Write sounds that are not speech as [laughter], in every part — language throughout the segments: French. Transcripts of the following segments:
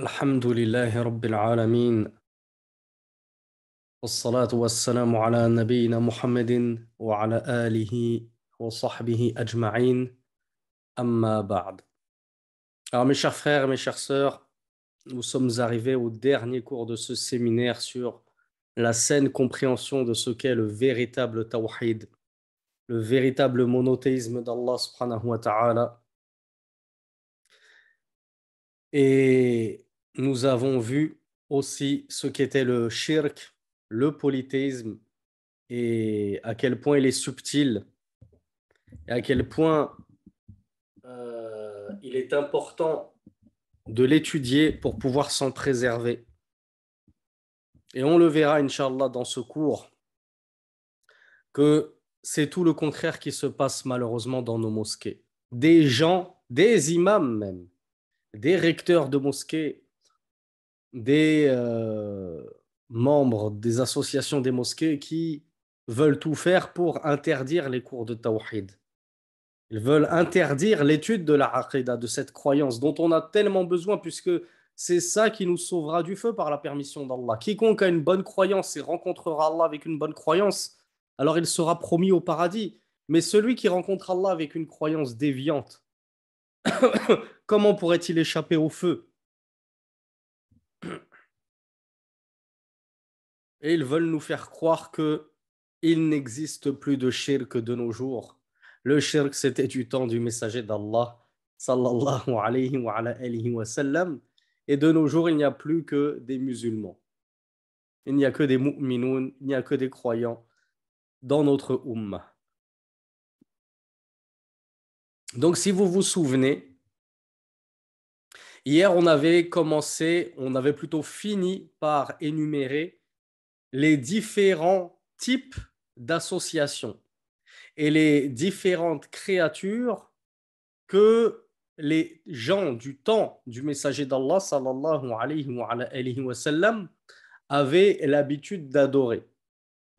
الحمد لله رب العالمين والصلاة والسلام على نبينا محمد وعلى آله وصحبه أجمعين أما بعد Alors mes chers frères, mes chères sœurs, nous sommes arrivés au dernier cours de ce séminaire sur la saine compréhension de ce qu'est le véritable tawhid, le véritable monothéisme d'Allah subhanahu wa ta'ala. Et nous avons vu aussi ce qu'était le shirk, le polythéisme, et à quel point il est subtil, et à quel point euh, il est important de l'étudier pour pouvoir s'en préserver. Et on le verra, Inch'Allah, dans ce cours, que c'est tout le contraire qui se passe malheureusement dans nos mosquées. Des gens, des imams même, des recteurs de mosquées des euh, membres des associations des mosquées qui veulent tout faire pour interdire les cours de tawhid. Ils veulent interdire l'étude de la aqidah, de cette croyance dont on a tellement besoin puisque c'est ça qui nous sauvera du feu par la permission d'Allah. Quiconque a une bonne croyance et rencontrera Allah avec une bonne croyance, alors il sera promis au paradis. Mais celui qui rencontre Allah avec une croyance déviante, [coughs] comment pourrait-il échapper au feu? Et ils veulent nous faire croire que il n'existe plus de shirk de nos jours. Le shirk, c'était du temps du messager d'Allah, sallallahu alayhi wa. Et de nos jours, il n'y a plus que des musulmans. Il n'y a que des mu'minoun, il n'y a que des croyants dans notre ummah. Donc, si vous vous souvenez, hier, on avait commencé, on avait plutôt fini par énumérer les différents types d'associations et les différentes créatures que les gens du temps du messager d'Allah sallallahu alayhi wa, sallam avaient l'habitude d'adorer.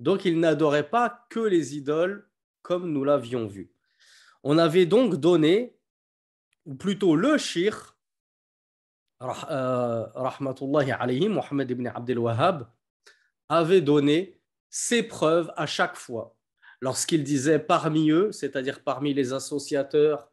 Donc ils n'adoraient pas que les idoles comme nous l'avions vu. On avait donc donné, ou plutôt le shir, euh, rahmatullahi alayhi, Muhammad ibn Abdel Wahhab, avait donné ses preuves à chaque fois. Lorsqu'il disait parmi eux, c'est-à-dire parmi les associateurs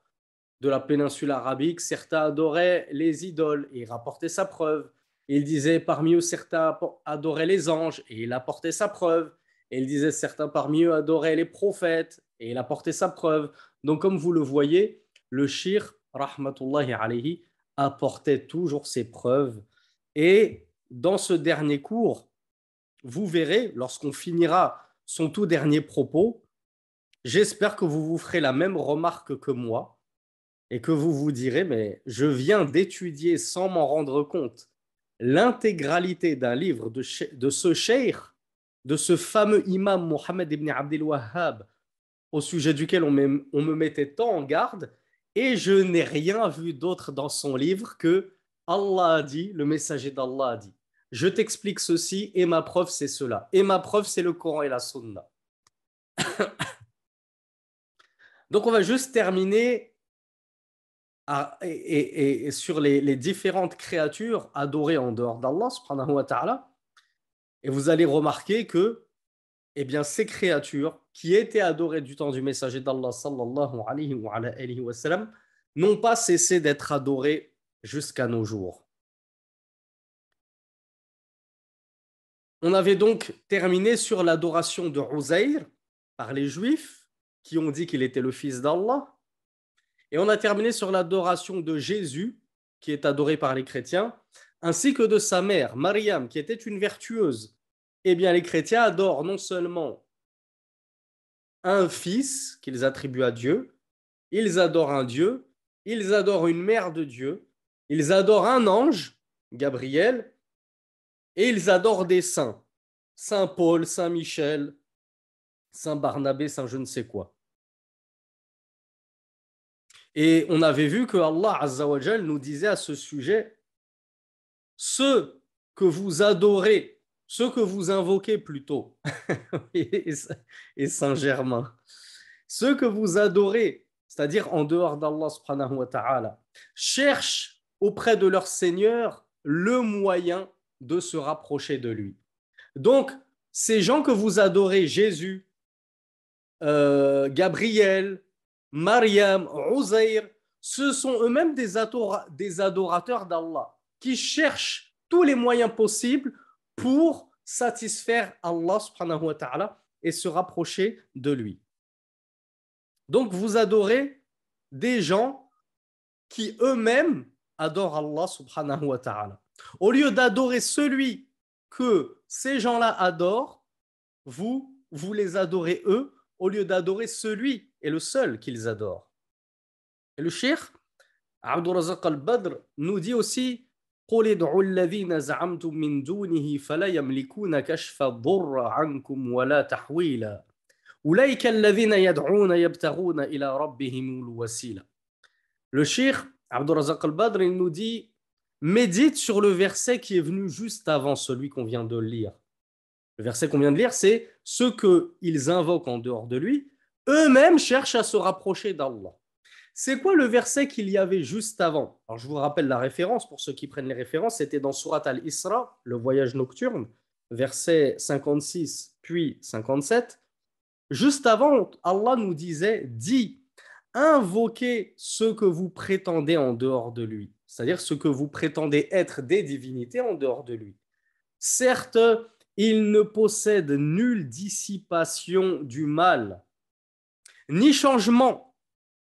de la péninsule arabique, certains adoraient les idoles et il rapportait sa preuve. Il disait parmi eux, certains adoraient les anges et il apportait sa preuve. Et il disait certains parmi eux adoraient les prophètes et il apportait sa preuve. Donc comme vous le voyez, le shir, rahmatullahi alayhi, apportait toujours ses preuves. Et dans ce dernier cours, vous verrez, lorsqu'on finira son tout dernier propos, j'espère que vous vous ferez la même remarque que moi et que vous vous direz, mais je viens d'étudier sans m'en rendre compte l'intégralité d'un livre de, ce cheikh, de ce fameux imam Mohammed ibn Abdel Wahhab, au sujet duquel on on me mettait tant en garde, et je n'ai rien vu d'autre dans son livre que Allah a dit, le messager d'Allah a dit je t'explique ceci et ma preuve c'est cela. Et ma preuve c'est le Coran et la Sunna. [coughs] Donc on va juste terminer sur les, différentes créatures adorées en dehors d'Allah subhanahu wa ta'ala. Et vous allez remarquer que eh ces créatures qui étaient adorées du temps du messager d'Allah n'ont pas cessé d'être adorées jusqu'à nos jours. On avait donc terminé sur l'adoration de Uzair par les Juifs qui ont dit qu'il était le fils d'Allah. Et on a terminé sur l'adoration de Jésus, qui est adoré par les chrétiens, ainsi que de sa mère, Mariam, qui était une vertueuse. Eh bien, les chrétiens adorent non seulement un fils qu'ils attribuent à Dieu, ils adorent un Dieu, ils adorent une mère de Dieu, ils adorent un ange, Gabriel, et ils adorent des saints. Saint Paul, Saint Michel, Saint Barnabé, Saint je ne sais quoi. Et on avait vu que Allah Azzawajal nous disait à ce sujet, ceux que vous adorez, ceux que vous invoquez plutôt, [laughs] et Saint Germain, ceux que vous adorez, c'est-à-dire en dehors d'Allah cherchent auprès de leur Seigneur le moyen de se rapprocher de lui. Donc, ces gens que vous adorez, Jésus, euh, Gabriel, Mariam, Uzair, ce sont eux-mêmes des, adorateurs d'Allah qui cherchent tous les moyens possibles pour satisfaire Allah subhanahu wa et se rapprocher de lui. Donc vous adorez des gens qui eux-mêmes adorent Allah subhanahu wa ta'ala. Au lieu d'adorer celui que ces gens-là adorent, vous, vous les adorez eux, au lieu d'adorer celui et le seul qu'ils adorent. Et le shir, Abdurrazak al-Badr, nous dit aussi Le shir Abdurrazak al-Badr, il nous dit médite sur le verset qui est venu juste avant celui qu'on vient de lire. Le verset qu'on vient de lire, c'est ceux qu'ils invoquent en dehors de lui, eux-mêmes cherchent à se rapprocher d'Allah. C'est quoi le verset qu'il y avait juste avant? Alors, je vous rappelle la référence pour ceux qui prennent les références. C'était dans Surat al-Isra, le voyage nocturne, verset 56 puis 57. Juste avant, Allah nous disait Dis, invoquez ce que vous prétendez en dehors de lui, c'est-à-dire ce que vous prétendez être des divinités en dehors de lui. Certes, il ne possède nulle dissipation du mal, ni changement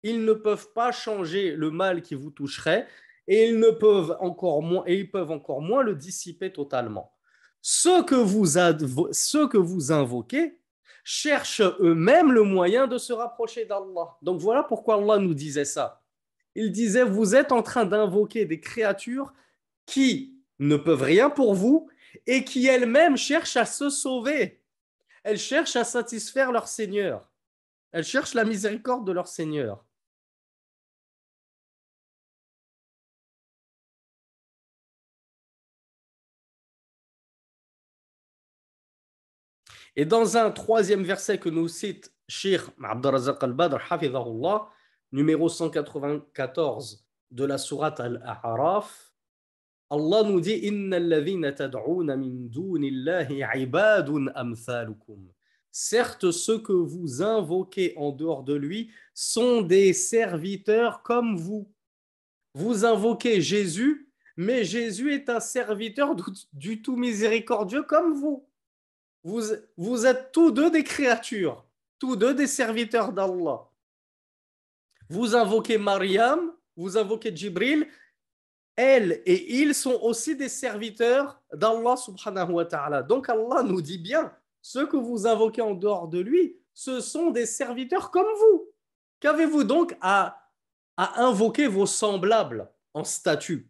ils ne peuvent pas changer le mal qui vous toucherait et ils, ne peuvent encore moins, et ils peuvent encore moins le dissiper totalement. Ceux que vous, ceux que vous invoquez cherchent eux-mêmes le moyen de se rapprocher d'Allah. Donc voilà pourquoi Allah nous disait ça. Il disait, vous êtes en train d'invoquer des créatures qui ne peuvent rien pour vous et qui elles-mêmes cherchent à se sauver. Elles cherchent à satisfaire leur Seigneur. Elles cherchent la miséricorde de leur Seigneur. Et dans un troisième verset que nous cite Sheikh Abdurazak al-Badr, numéro 194 de la sourate Al-A'raf, Allah nous dit. Certes, ceux que vous invoquez en dehors de lui sont des serviteurs comme vous. Vous invoquez Jésus, mais Jésus est un serviteur du tout miséricordieux comme vous. Vous, êtes tous deux des créatures, tous deux des serviteurs d'Allah. Vous invoquez Mariam, vous invoquez Jibril, elle et ils sont aussi des serviteurs d'Allah subhanahu wa ta'ala. Donc Allah nous dit bien, ceux que vous invoquez en dehors de lui, ce sont des serviteurs comme vous. Qu'avez-vous donc à, à invoquer vos semblables en statut?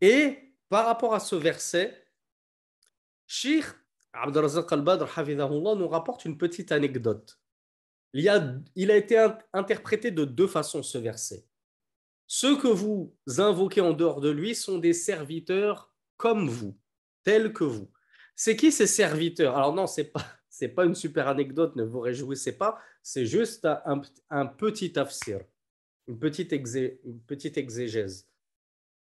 Et par rapport à ce verset, Sheikh Abdelrazak al-Badr nous rapporte une petite anecdote. Il, a, été interprété de deux façons ce verset. Ceux que vous invoquez en dehors de lui sont des serviteurs comme vous, tels que vous. C'est qui ces serviteurs? Alors non, c'est pas [laughs] pas une super anecdote, ne vous réjouissez pas, c'est juste un, un, petit tafsir, une petite, une petite exégèse.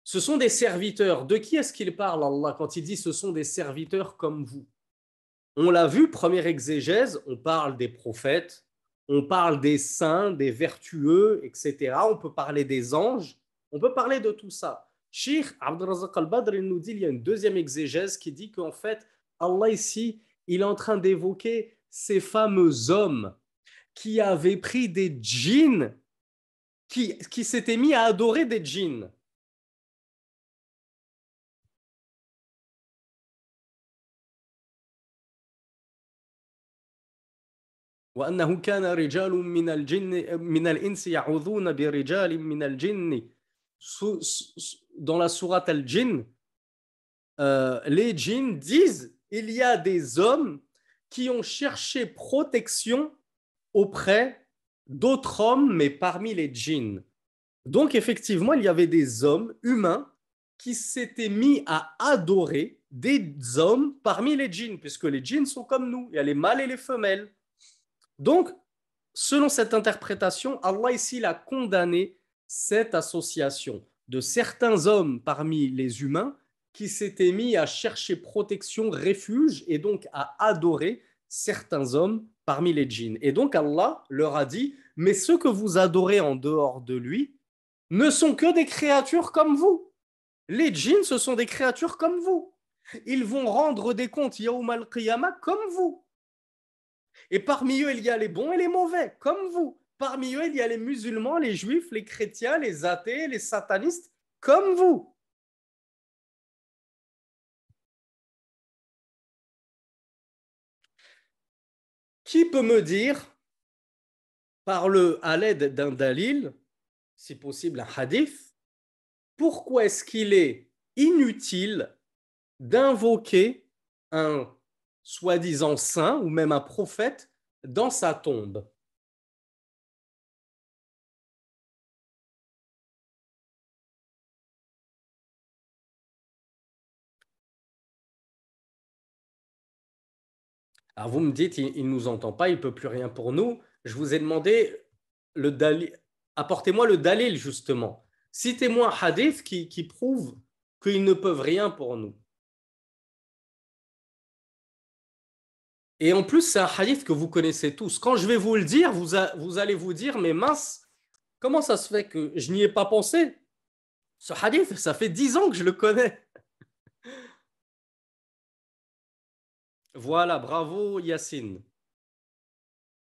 Ce sont des serviteurs. De qui est-ce qu'il parle, Allah, quand il dit ce sont des serviteurs comme vous? On l'a vu, première exégèse, on parle des prophètes, on parle des saints, des vertueux, etc. On peut parler des anges, on peut parler de tout ça. Sheikh Abdurazak al-Badr nous dit il y a une deuxième exégèse qui dit qu'en fait, Allah ici, il est en train d'évoquer ces fameux hommes qui avaient pris des djinns, qui s'étaient mis à adorer des djinns. وأنه كان رجال من الجن من الإنس يعوذون برجال من الجن dans la sourate Al-Jinn, euh, les djinns disent il y a des hommes qui ont cherché protection auprès d'autres hommes, mais parmi les djinns. Donc, effectivement, il y avait des hommes humains qui s'étaient mis à adorer des hommes parmi les djinns, puisque les djinns sont comme nous, il y a les mâles et les femelles. Donc, selon cette interprétation, Allah ici a condamné cette association de certains hommes parmi les humains qui s'étaient mis à chercher protection, refuge et donc à adorer certains hommes parmi les djinns. Et donc Allah leur a dit, mais ceux que vous adorez en dehors de lui ne sont que des créatures comme vous. Les djinns, ce sont des créatures comme vous. Ils vont rendre des comptes Yawm al-Qiyamah comme vous. Et parmi eux, il y a les bons et les mauvais, comme vous. Parmi eux, il y a les musulmans, les juifs, les chrétiens, les athées, les satanistes, comme vous. Qui peut me dire, par le, à l'aide d'un dalil, si possible un hadith, pourquoi est-ce qu'il est inutile d'invoquer un soi-disant saint ou même un prophète dans sa tombe. Alors vous me dites, il ne nous entend pas, il ne peut plus rien pour nous. Je vous ai demandé. Apportez-moi le dalil justement. Citez-moi un hadith qui, qui prouve qu'ils ne peuvent rien pour nous. Et en plus, c'est un hadith que vous connaissez tous. Quand je vais vous le dire, vous, allez vous dire, mais mince, comment ça se fait que je n'y ai pas pensé? Ce hadith, ça fait dix ans que je le connais. [laughs] Voilà, bravo Yassine.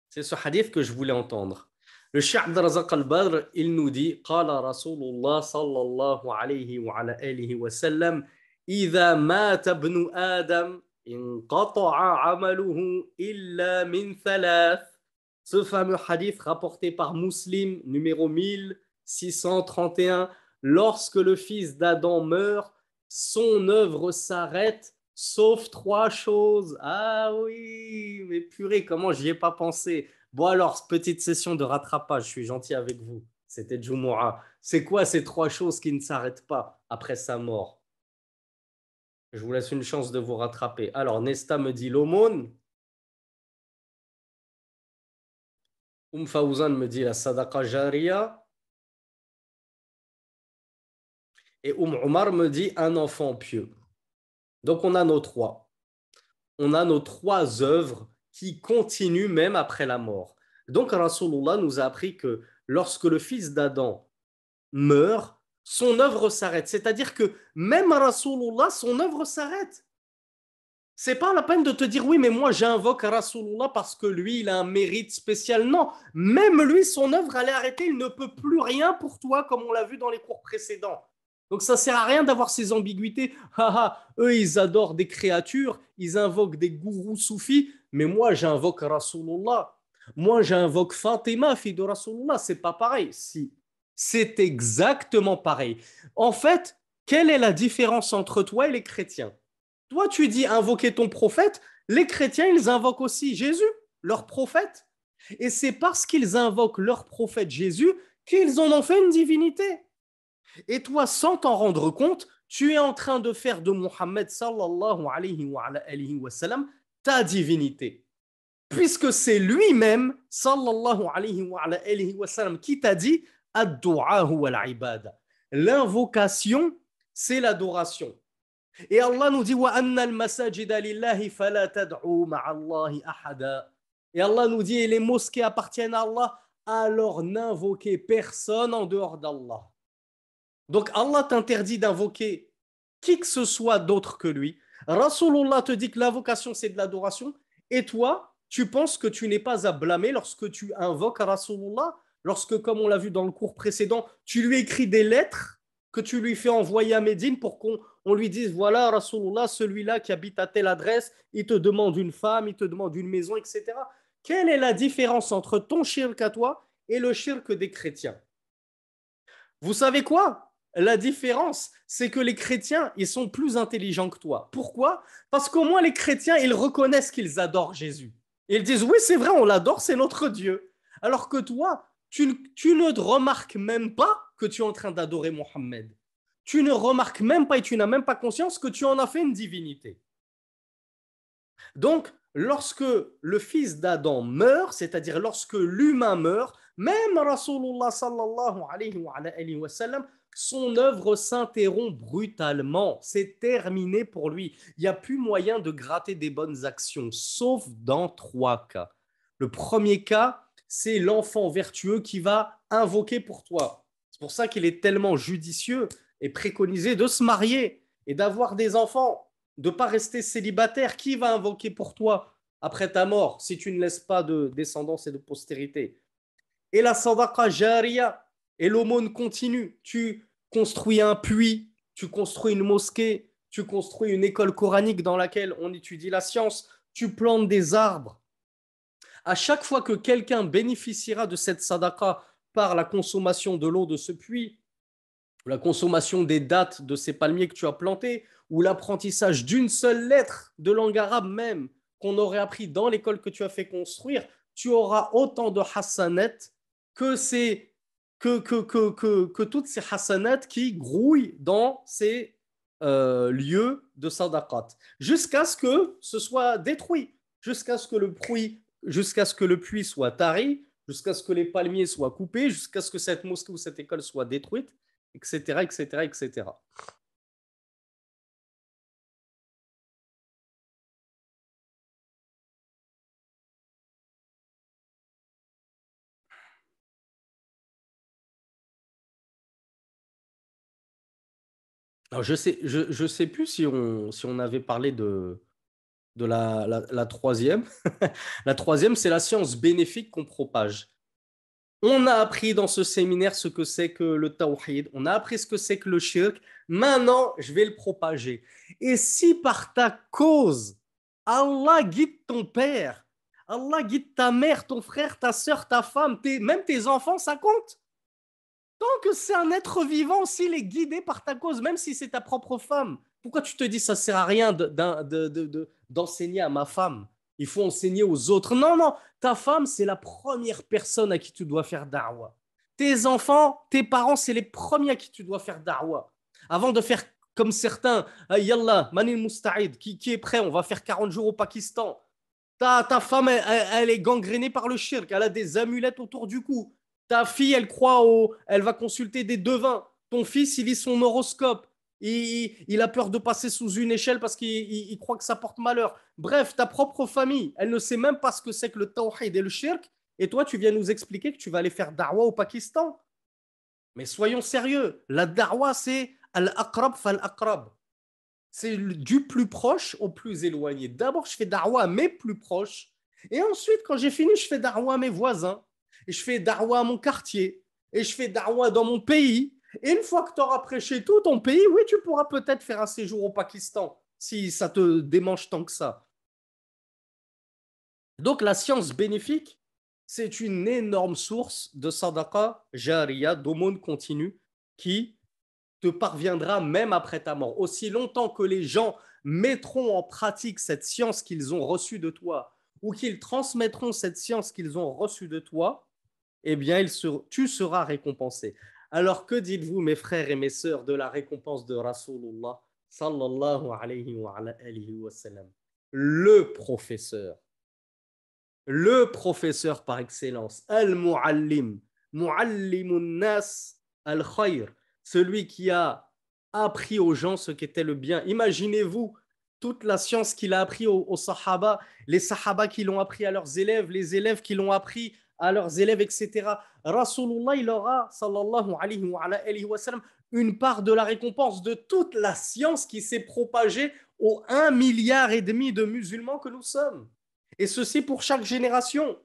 C'est ce hadith que je voulais entendre. Le Cheikh Abdelrazak al-Badr, il nous dit Qala Rasulullah sallallahu alayhi wa alayhi wa sallam إذا مات ابن آدم ce fameux hadith rapporté par Muslim, numéro 1631, lorsque le fils d'Adam meurt, son œuvre s'arrête, sauf trois choses. Ah oui, mais purée, comment j'y ai pas pensé Bon alors, petite session de rattrapage, je suis gentil avec vous. C'était Jumu'ah. C'est quoi ces trois choses qui ne s'arrêtent pas après sa mort Je vous laisse une chance de vous rattraper. Alors, Nesta me dit l'aumône. Um me dit la sadaqa jariya. Et Um Omar me dit un enfant pieux. Donc, on a nos trois. On a nos trois œuvres qui continuent même après la mort. Donc, Rasulullah nous a appris que lorsque le fils d'Adam meurt, son œuvre s'arrête. C'est-à-dire que même Rasulullah, son œuvre s'arrête. C'est pas la peine de te dire oui, mais moi j'invoque Rasulullah parce que lui il a un mérite spécial. Non, même lui, son œuvre allait arrêter, il ne peut plus rien pour toi, comme on l'a vu dans les cours précédents. Donc ça sert à rien d'avoir ces ambiguïtés. eux ils adorent des créatures, ils invoquent des gourous soufis, mais moi j'invoque Rasulullah. Moi j'invoque Fatima, fille de Rasulullah. C'est pas pareil. Si c'est exactement pareil. En fait, quelle est la différence entre toi et les chrétiens? Toi, tu dis invoquer ton prophète, les chrétiens, ils invoquent aussi Jésus, leur prophète. Et c'est parce qu'ils invoquent leur prophète Jésus qu'ils en ont fait une divinité. Et toi, sans t'en rendre compte, tu es en train de faire de Muhammad sallallahu alayhi wa, ta divinité. Puisque c'est lui-même, sallallahu alayhi wa sallam, qui t'a dit L'invocation, c'est l'adoration. Et Allah nous dit Et Allah nous dit les mosquées appartiennent à Allah, alors n'invoquez personne en dehors d'Allah. Donc Allah t'interdit d'invoquer qui que ce soit d'autre que lui. Rasulullah te dit que l'invocation c'est de l'adoration et toi, tu penses que tu n'es pas à blâmer lorsque tu invoques Rasulullah lorsque, comme on l'a vu dans le cours précédent, tu lui écris des lettres que tu lui fais envoyer à Médine pour qu'on lui dise voilà, Rasulullah, celui-là qui habite à telle adresse, il te demande une femme, il te demande une maison, etc. Quelle est la différence entre ton shirk à toi et le shirk des chrétiens? Vous savez quoi? La différence, c'est que les chrétiens, ils sont plus intelligents que toi. Pourquoi? Parce qu'au moins les chrétiens, ils reconnaissent qu'ils adorent Jésus. Ils disent oui, c'est vrai, on l'adore, c'est notre Dieu. Alors que toi, tu, ne remarques même pas que tu es en train d'adorer Mohammed. Tu ne remarques même pas et tu n'as même pas conscience que tu en as fait une divinité. Donc, lorsque le fils d'Adam meurt, c'est-à-dire lorsque l'humain meurt, même Rasulullah sallallahu alayhi wa, sallam, son œuvre s'interrompt brutalement. C'est terminé pour lui. Il n'y a plus moyen de gratter des bonnes actions, sauf dans trois cas. Le premier cas, c'est l'enfant vertueux qui va invoquer pour toi. C'est pour ça qu'il est tellement judicieux et préconisé de se marier et d'avoir des enfants, de ne pas rester célibataire. Qui va invoquer pour toi après ta mort si tu ne laisses pas de descendance et de postérité? Et la sadaqa jariya et l'aumône continue. Tu construis un puits, tu construis une mosquée, tu construis une école coranique dans laquelle on étudie la science, tu plantes des arbres. À chaque fois que quelqu'un bénéficiera de cette sadaqa par la consommation de l'eau de ce puits, la consommation des dates de ces palmiers que tu as plantés, ou l'apprentissage d'une seule lettre de langue arabe même qu'on aurait appris dans l'école que tu as fait construire, tu auras autant de hasanat que, que, toutes ces hasanat qui grouillent dans ces euh, lieux de sadaqat, jusqu'à ce que ce soit détruit, jusqu'à ce que le puits, jusqu'à ce que le puits soit tari, jusqu'à ce que les palmiers soient coupés, jusqu'à ce que cette mosquée ou cette école soit détruite etc., etc., etc. Alors, je sais, je, je sais plus si on, si on avait parlé de, de la, la, troisième. [laughs] la troisième, c'est la science bénéfique qu'on propage. On a appris dans ce séminaire ce que c'est que le tawhid, on a appris ce que c'est que le shirk. Maintenant, je vais le propager. Et si par ta cause, Allah guide ton père, Allah guide ta mère, ton frère, ta soeur, ta femme, même tes enfants, ça compte? Tant que c'est un être vivant, s'il est guidé par ta cause, même si c'est ta propre femme, pourquoi tu te dis ça sert à rien d'enseigner à ma femme? Il faut enseigner aux autres. Non, non, ta femme, c'est la première personne à qui tu dois faire da'wah. Tes enfants, tes parents, c'est les premiers à qui tu dois faire da'wah. Avant de faire comme certains, Yallah, Manil Musta'id, qui, est prêt, on va faire 40 jours au Pakistan. Ta, ta femme, elle, est gangrénée par le shirk, elle a des amulettes autour du cou. Ta fille, elle croit au. Elle va consulter des devins. Ton fils, il lit son horoscope il, a peur de passer sous une échelle parce qu'il croit que ça porte malheur. Bref, ta propre famille, elle ne sait même pas ce que c'est que le tawhid et le shirk, et toi, tu viens nous expliquer que tu vas aller faire darwa au Pakistan. Mais soyons sérieux, la darwa, c'est al-aqrab fal-aqrab. C'est du plus proche au plus éloigné. D'abord, je fais darwa à mes plus proches, et ensuite, quand j'ai fini, je fais darwa à mes voisins, et je fais darwa à mon quartier, et je fais darwa dans mon pays, et une fois que tu auras prêché tout ton pays, oui, tu pourras peut-être faire un séjour au Pakistan, si ça te démange tant que ça. Donc la science bénéfique, c'est une énorme source de sadaqa jariya, d'aumône continue, qui te parviendra même après ta mort. Aussi longtemps que les gens mettront en pratique cette science qu'ils ont reçue de toi, ou qu'ils transmettront cette science qu'ils ont reçue de toi, eh bien, tu seras récompensé. Alors que dites-vous, mes frères et mes sœurs, de la récompense de Rasulullah sallallahu alayhi wa, Le professeur, le professeur par excellence, al-muallim, muallimun nas al-khayr, celui qui a appris aux gens ce qu'était le bien. Imaginez-vous toute la science qu'il a appris aux, aux, sahaba, les sahaba qui l'ont appris à leurs élèves, les élèves qui l'ont appris à leurs élèves, etc. Rasulullah, il aura, sallallahu alayhi wa, sallam, une part de la récompense de toute la science qui s'est propagée aux 1 milliard et demi de musulmans que nous sommes. Et ceci pour chaque génération.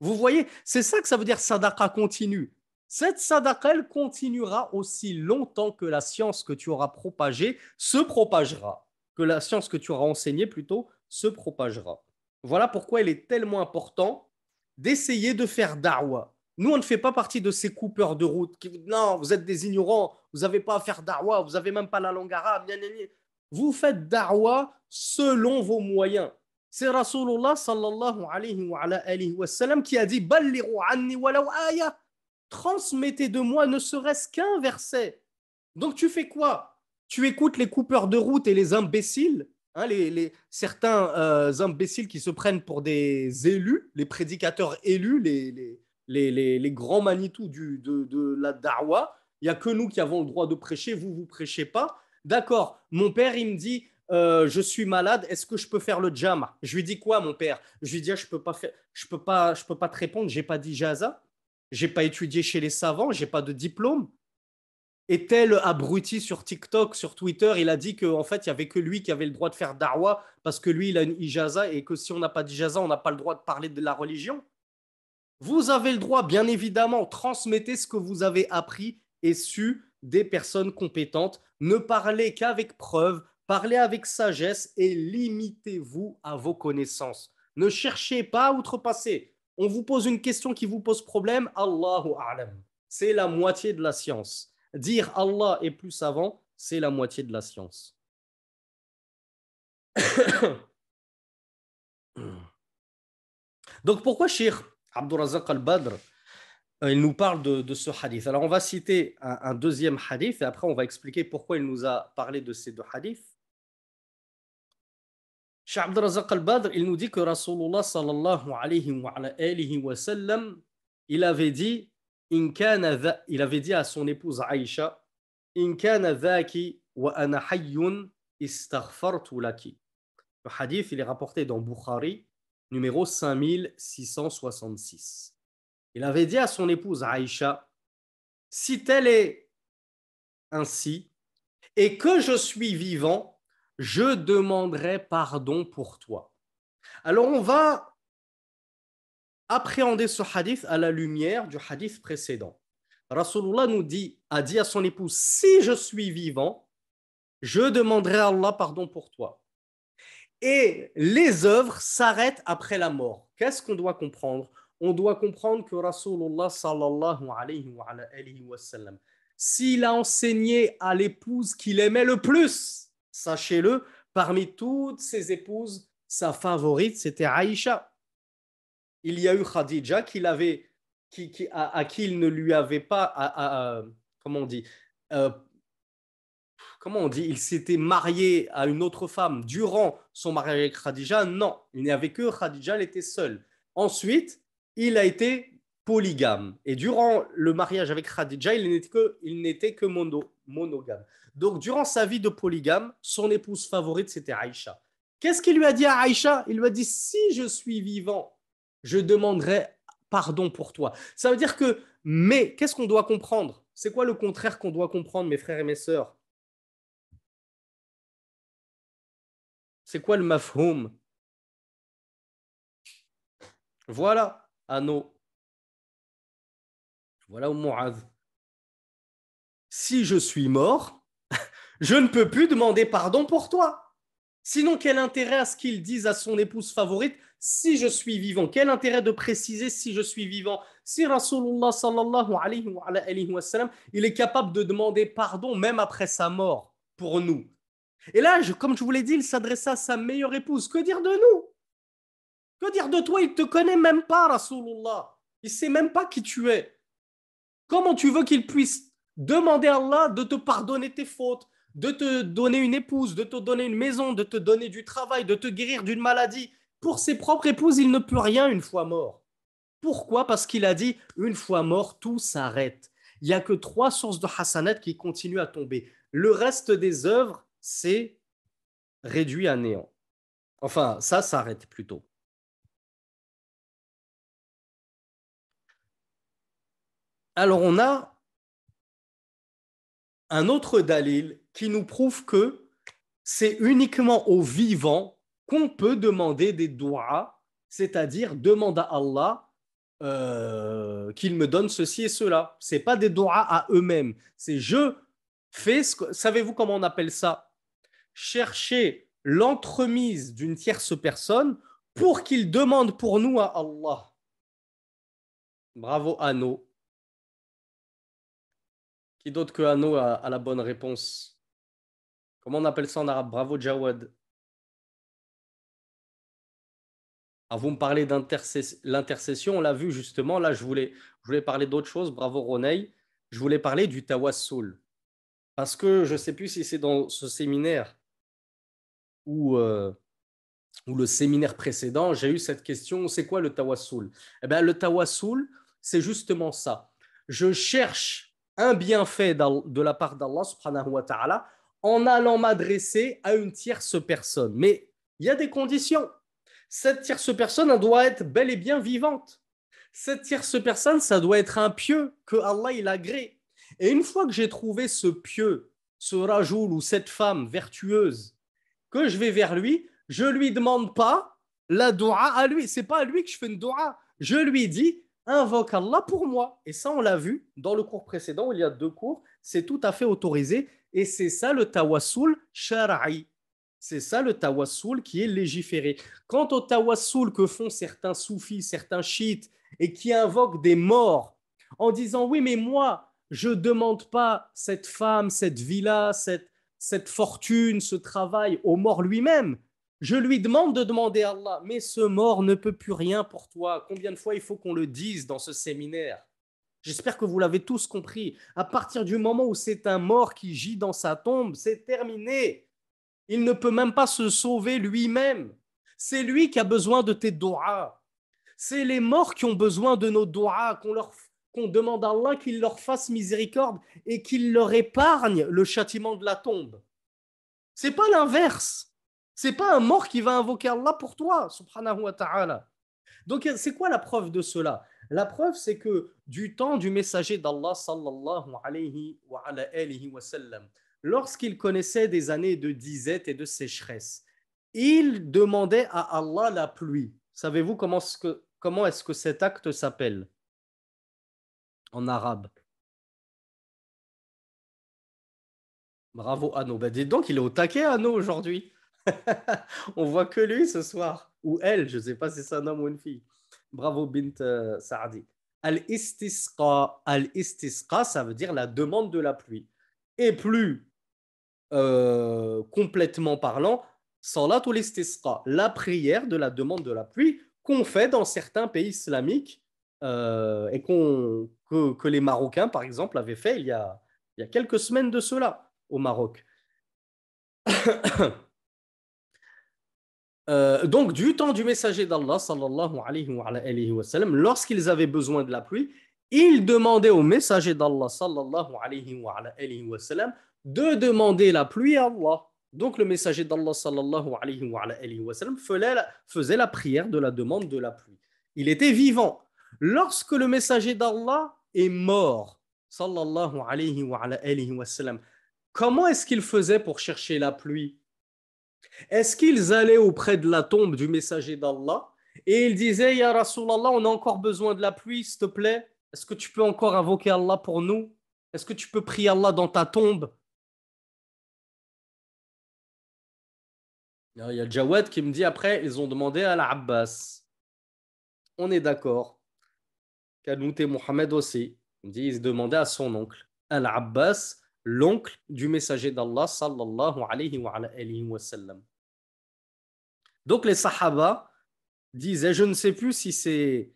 Vous voyez, c'est ça que ça veut dire sadaqa continue. Cette sadaqa, elle continuera aussi longtemps que la science que tu auras propagée se propagera, que la science que tu auras enseignée plutôt se propagera. Voilà pourquoi il est tellement important d'essayer de faire darwa. Nous, on ne fait pas partie de ces coupeurs de route qui non, vous êtes des ignorants, vous n'avez pas à faire darwa, vous n'avez même pas la langue arabe. Vous faites darwa selon vos moyens. C'est Rasulullah sallallahu alayhi wa, sallam qui a dit anni. Transmettez de moi ne serait-ce qu'un verset. Donc tu fais quoi? Tu écoutes les coupeurs de route et les imbéciles? Hein, les, certains euh, imbéciles qui se prennent pour des élus, les prédicateurs élus, les, les, grands Manitou du, de, la Darwa. Il n'y a que nous qui avons le droit de prêcher, vous, vous prêchez pas. D'accord, mon père, il me dit, euh, je suis malade, est-ce que je peux faire le jam? Je lui dis quoi, mon père? Je lui dis, ah, je peux pas faire, je peux pas, je peux pas te répondre, j'ai pas d'Ijaza, j'ai pas étudié chez les savants, j'ai pas de diplôme. Et tel abruti sur TikTok, sur Twitter, il a dit qu'en fait, il y avait que lui qui avait le droit de faire darwa parce que lui, il a une ijaza et que si on n'a pas d'ijaza, on n'a pas le droit de parler de la religion. Vous avez le droit, bien évidemment, transmettez ce que vous avez appris et su des personnes compétentes. Ne parlez qu'avec preuve, parlez avec sagesse et limitez-vous à vos connaissances. Ne cherchez pas à outrepasser. On vous pose une question qui vous pose problème, Allahu A'lam. C'est la moitié de la science. Dire Allah est plus savant, c'est la moitié de la science. [coughs] Donc pourquoi Cheikh Abdurazak al-Badr euh, il nous parle de, ce hadith? Alors on va citer un, deuxième hadith et après on va expliquer pourquoi il nous a parlé de ces deux hadiths. Cheikh Abdurazak al-Badr, il nous dit que Rasulullah sallallahu alayhi wa sallam, il avait dit il avait dit à son épouse Aïcha. Le hadith, il est rapporté dans Bukhari, numéro 5666. Il avait dit à son épouse Aïcha Si tel est ainsi, et que je suis vivant, je demanderai pardon pour toi. Alors on va appréhender ce hadith à la lumière du hadith précédent. Rasulullah nous dit, a dit à son épouse, si je suis vivant, je demanderai à Allah pardon pour toi. Et les œuvres s'arrêtent après la mort. Qu'est-ce qu'on doit comprendre? On doit comprendre que Rasulullah sallallahu alayhi wa, sallam, s'il a enseigné à l'épouse qu'il aimait le plus, sachez-le, parmi toutes ses épouses, sa favorite, c'était Aïcha il y a eu Khadija qui qui, à, qui il ne lui avait pas, comment on dit, euh, comment on dit, il s'était marié à une autre femme durant son mariage avec Khadija. Non, il n'y avait que Khadija, elle était seule. Ensuite, il a été polygame. Et durant le mariage avec Khadija, il n'était que, il n'était que monogame. Donc, durant sa vie de polygame, son épouse favorite, c'était Aïcha. Qu'est-ce qu'il lui a dit à Aïcha? Il lui a dit, si je suis vivant je demanderai pardon pour toi. Ça veut dire que, mais qu'est-ce qu'on doit comprendre? C'est quoi le contraire qu'on doit comprendre, mes frères et mes sœurs? C'est quoi le mafhoum Voilà, Anno. Voilà Mu'adh. Si je suis mort, [laughs] je ne peux plus demander pardon pour toi. Sinon, quel intérêt à ce qu'il dise à son épouse favorite si je suis vivant Quel intérêt de préciser si je suis vivant? Si Rasulullah sallallahu alayhi wa, sallam, il est capable de demander pardon même après sa mort pour nous. Et là, comme je vous l'ai dit, il s'adressa à sa meilleure épouse. Que dire de nous? Que dire de toi? Il ne te connaît même pas, Rasulullah. Il ne sait même pas qui tu es. Comment tu veux qu'il puisse demander à Allah de te pardonner tes fautes de te donner une épouse, de te donner une maison, de te donner du travail, de te guérir d'une maladie? Pour ses propres épouses, il ne peut rien une fois mort. Pourquoi? Parce qu'il a dit, une fois mort, tout s'arrête. Il n'y a que trois sources de Hassanat qui continuent à tomber. Le reste des œuvres, c'est réduit à néant. Enfin, ça s'arrête plutôt. Alors on a un autre dalil qui nous prouve que c'est uniquement aux vivants qu'on peut demander des doigts, c'est-à-dire demande à Allah euh, qu'il me donne ceci et cela. C'est pas des doigts à eux-mêmes. C'est je fais ce que. Savez-vous comment on appelle ça? Chercher l'entremise d'une tierce personne pour qu'il demande pour nous à Allah. Bravo Anno. Qui d'autre que Anno a la bonne réponse? Comment on appelle ça en arabe? Bravo Jawad. Vous me parlez l'intercession, on l'a vu justement. Là, je voulais, je voulais parler d'autre chose. Bravo Roney. Je voulais parler du tawassul. Parce que je ne sais plus si c'est dans ce séminaire ou, euh, ou le séminaire précédent, j'ai eu cette question, c'est quoi le tawassul Eh bien, le tawassul, c'est justement ça. Je cherche un bienfait de la part d'Allah subhanahu wa ta'ala en allant m'adresser à une tierce personne. Mais il y a des conditions. Cette tierce personne, elle doit être bel et bien vivante. Cette tierce personne, ça doit être un pieux que Allah il agrée. Et une fois que j'ai trouvé ce pieux, ce rajoul ou cette femme vertueuse, que je vais vers lui, je lui demande pas la doua à lui. C'est pas à lui que je fais une doua. Je lui dis invoque Allah pour moi. Et ça, on l'a vu dans le cours précédent, il y a deux cours, c'est tout à fait autorisé. Et c'est ça le tawassul shara'i. C'est ça le tawassul qui est légiféré. Quant au tawassul que font certains soufis, certains chiites, et qui invoquent des morts en disant oui, mais moi, je ne demande pas cette femme, cette villa, cette, cette fortune, ce travail au mort lui-même. Je lui demande de demander à Allah, mais ce mort ne peut plus rien pour toi. Combien de fois il faut qu'on le dise dans ce séminaire? J'espère que vous l'avez tous compris. À partir du moment où c'est un mort qui gît dans sa tombe, c'est terminé. Il ne peut même pas se sauver lui-même. C'est lui qui a besoin de tes doigts. C'est les morts qui ont besoin de nos doigts, qu'on demande à Allah qu'il leur fasse miséricorde et qu'il leur épargne le châtiment de la tombe. C'est pas l'inverse. C'est pas un mort qui va invoquer Allah pour toi, subhanahu wa ta'ala. Donc, c'est quoi la preuve de cela? La preuve, c'est que du temps du messager d'Allah, sallallahu alayhi wa, alayhi wa sallam, lorsqu'il connaissait des années de disette et de sécheresse, il demandait à Allah la pluie. Savez-vous comment est-ce que, cet acte s'appelle? En arabe Bravo Anno. Ben, dites donc, il est au taquet Anno aujourd'hui. [laughs] On voit que lui ce soir. Ou elle, je ne sais pas si c'est un homme ou une fille. Bravo Bint euh, Saadi. Al-istisqa. Al-istisqa, ça veut dire la demande de la pluie. Et plus euh, complètement parlant, salatul istisqa, la prière de la demande de la pluie qu'on fait dans certains pays islamiques euh, et que, les Marocains, par exemple, avaient fait il y a, il y a quelques semaines de cela au Maroc. [coughs] Euh, donc, du temps du messager d'Allah, sallallahu lorsqu'ils avaient besoin de la pluie, ils demandaient au messager d'Allah, sallallahu de demander la pluie à Allah. Donc, le messager d'Allah, sallallahu alayhi sallam, faisait la prière de la demande de la pluie. Il était vivant. Lorsque le messager d'Allah est mort, sallallahu alayhi sallam, comment est-ce qu'il faisait pour chercher la pluie? Est-ce qu'ils allaient auprès de la tombe du messager d'Allah et ils disaient, Ya Rasulallah, on a encore besoin de la pluie, s'il te plaît Est-ce que tu peux encore invoquer Allah pour nous? Est-ce que tu peux prier Allah dans ta tombe Il y a Jawad qui me dit après, ils ont demandé à l'Abbas. On est d'accord. Kanout et Mohamed aussi. Il dit, ils demandaient à son oncle. Al-Abbas, l'oncle du messager d'Allah sallallahu alayhi wa, alayhi wa sallam. Donc les Sahaba disaient, je ne sais plus si c'est,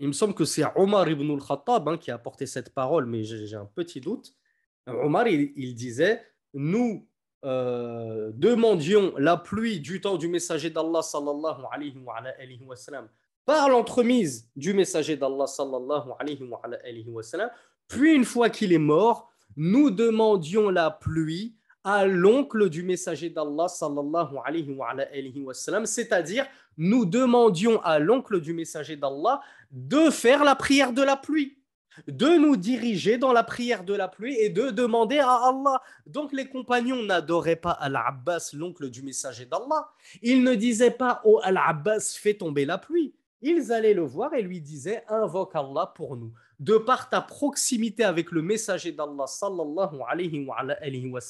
il me semble que c'est Omar ibn al-Khattab hein, qui a apporté cette parole, mais j'ai un petit doute. Omar, il, disait, nous euh, demandions la pluie du temps du messager d'Allah sallallahu alayhi wa, alayhi wa sallam par l'entremise du messager d'Allah sallallahu alayhi wa, alayhi wa sallam, puis une fois qu'il est mort, nous demandions la pluie à l'oncle du messager d'Allah sallallahu alayhi wa, sallam, c'est-à-dire nous demandions à l'oncle du messager d'Allah de faire la prière de la pluie, de nous diriger dans la prière de la pluie et de demander à Allah. Donc les compagnons n'adoraient pas Al-Abbas, l'oncle du messager d'Allah. Ils ne disaient pas Oh Al-Abbas, fais tomber la pluie. Ils allaient le voir et lui disaient Invoque Allah pour nous de par ta proximité avec le messager d'Allah sallallahu alayhi wa,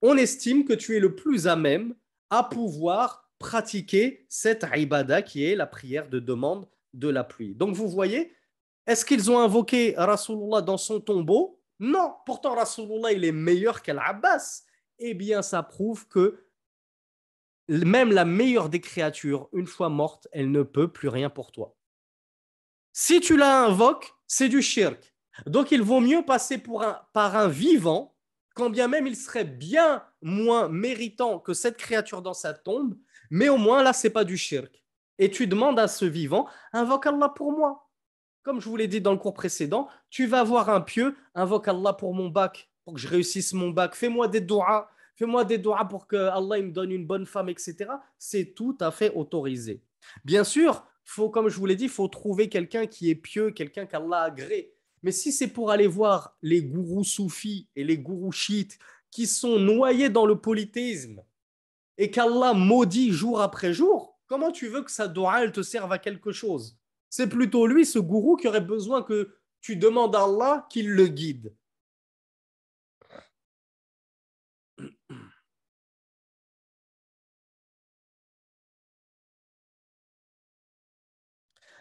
on estime que tu es le plus à même à pouvoir pratiquer cette ibada qui est la prière de demande de la pluie. Donc vous voyez, est-ce qu'ils ont invoqué Rasulullah dans son tombeau? Non, pourtant Rasulullah il est meilleur qu'Al-Abbas. Eh bien ça prouve que même la meilleure des créatures, une fois morte, elle ne peut plus rien pour toi. Si tu la invoques, c'est du shirk. Donc il vaut mieux passer pour un, par un vivant, quand bien même il serait bien moins méritant que cette créature dans sa tombe, mais au moins là, c'est pas du shirk. Et tu demandes à ce vivant, invoque Allah pour moi. Comme je vous l'ai dit dans le cours précédent, tu vas voir un pieux, invoque Allah pour mon bac, pour que je réussisse mon bac, fais-moi des doigts, fais-moi des doigts pour que Allah me donne une bonne femme, etc. C'est tout à fait autorisé. Bien sûr, faut, comme je vous l'ai dit, il faut trouver quelqu'un qui est pieux, quelqu'un qu'Allah agrée. Mais si c'est pour aller voir les gourous soufis et les gourous chiites qui sont noyés dans le polythéisme et qu'Allah maudit jour après jour, comment tu veux que sa doua te serve à quelque chose? C'est plutôt lui, ce gourou, qui aurait besoin que tu demandes à Allah qu'il le guide.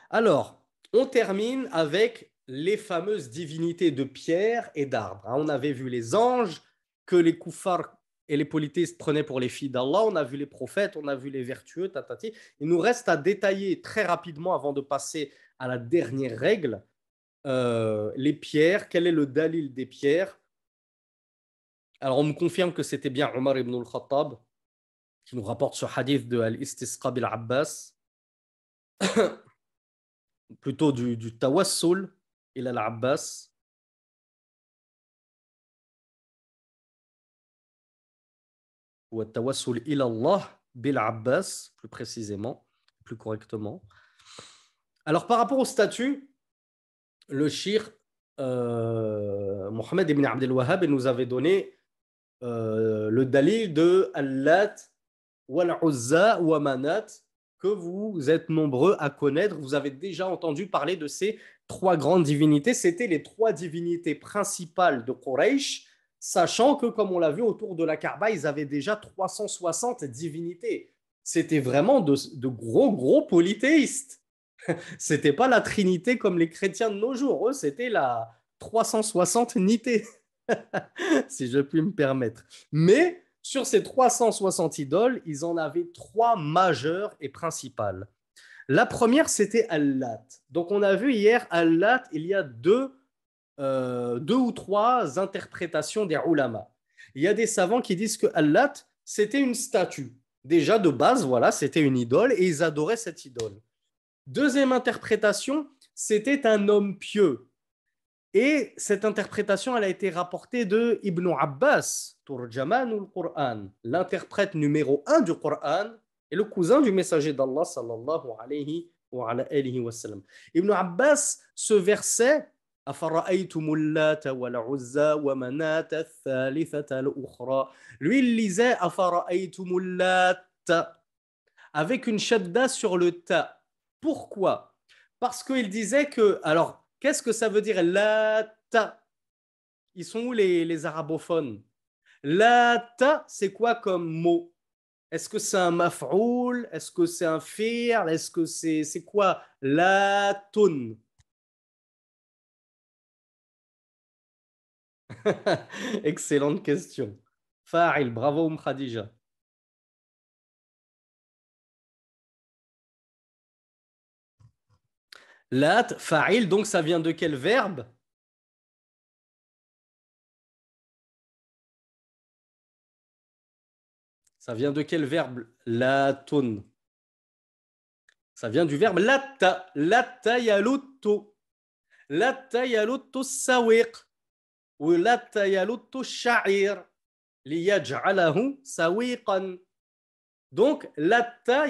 Alors, on termine avec les fameuses divinités de pierre et d'arbre. Hein. On avait vu les anges que les koufars et les polythéistes prenaient pour les filles d'Allah. On a vu les prophètes, on a vu les vertueux, tatati. Il nous reste à détailler très rapidement avant de passer à la dernière règle euh, les pierres. Quel est le dalil des pierres? Alors, on me confirme que c'était bien Omar ibn al-Khattab qui nous rapporte ce hadith de Al-Istisqa bil-Abbas. [coughs] plutôt du, du tawassul il al-Abbas. Ou tawassul il Allah bil Abbas, plus précisément, plus correctement. Alors par rapport au statut, le shir euh, Mohamed ibn Abdel Wahhab nous avait donné euh, le dalil de Allat wal-Uzza wa Manat que vous êtes nombreux à connaître. Vous avez déjà entendu parler de ces trois grandes divinités. C'était les trois divinités principales de Quraysh, sachant que, comme on l'a vu autour de la Kaaba, ils avaient déjà 360 divinités. C'était vraiment de, gros, gros polythéistes. [laughs] C'était pas la Trinité comme les chrétiens de nos jours. Eux, c'était la 360 nité, [laughs] si je puis me permettre. Mais sur ces 360 idoles, ils en avaient trois majeures et principales. La première, c'était Allat. Donc, on a vu hier, Allat, il y a deux, euh, deux ou trois interprétations des ulama. Il y a des savants qui disent que Allat, c'était une statue. Déjà, de base, voilà, c'était une idole et ils adoraient cette idole. Deuxième interprétation, c'était un homme pieux. Et cette interprétation, elle a été rapportée de Ibn Abbas, l'interprète numéro un du Qur'an et le cousin du messager d'Allah sallallahu alayhi wa. Ibn Abbas, ce verset, lui, il lisait avec une shadda sur le ta. Pourquoi? Parce qu'il disait que, alors, qu'est-ce que ça veut dire la ta Ils sont où les, arabophones? La ta, c'est quoi comme mot? Est-ce que c'est un maf'oul? Est-ce que c'est un fi'l? Est-ce que c'est c'est quoi? La tun [laughs] Excellente question. Fa'il, bravo Khadija. Lat, fa'il, donc ça vient de quel verbe? Ça vient de quel verbe? Latun. Ça vient du verbe latta. Latta yaluttu. Latta yaluttu sawiq. Donc, latta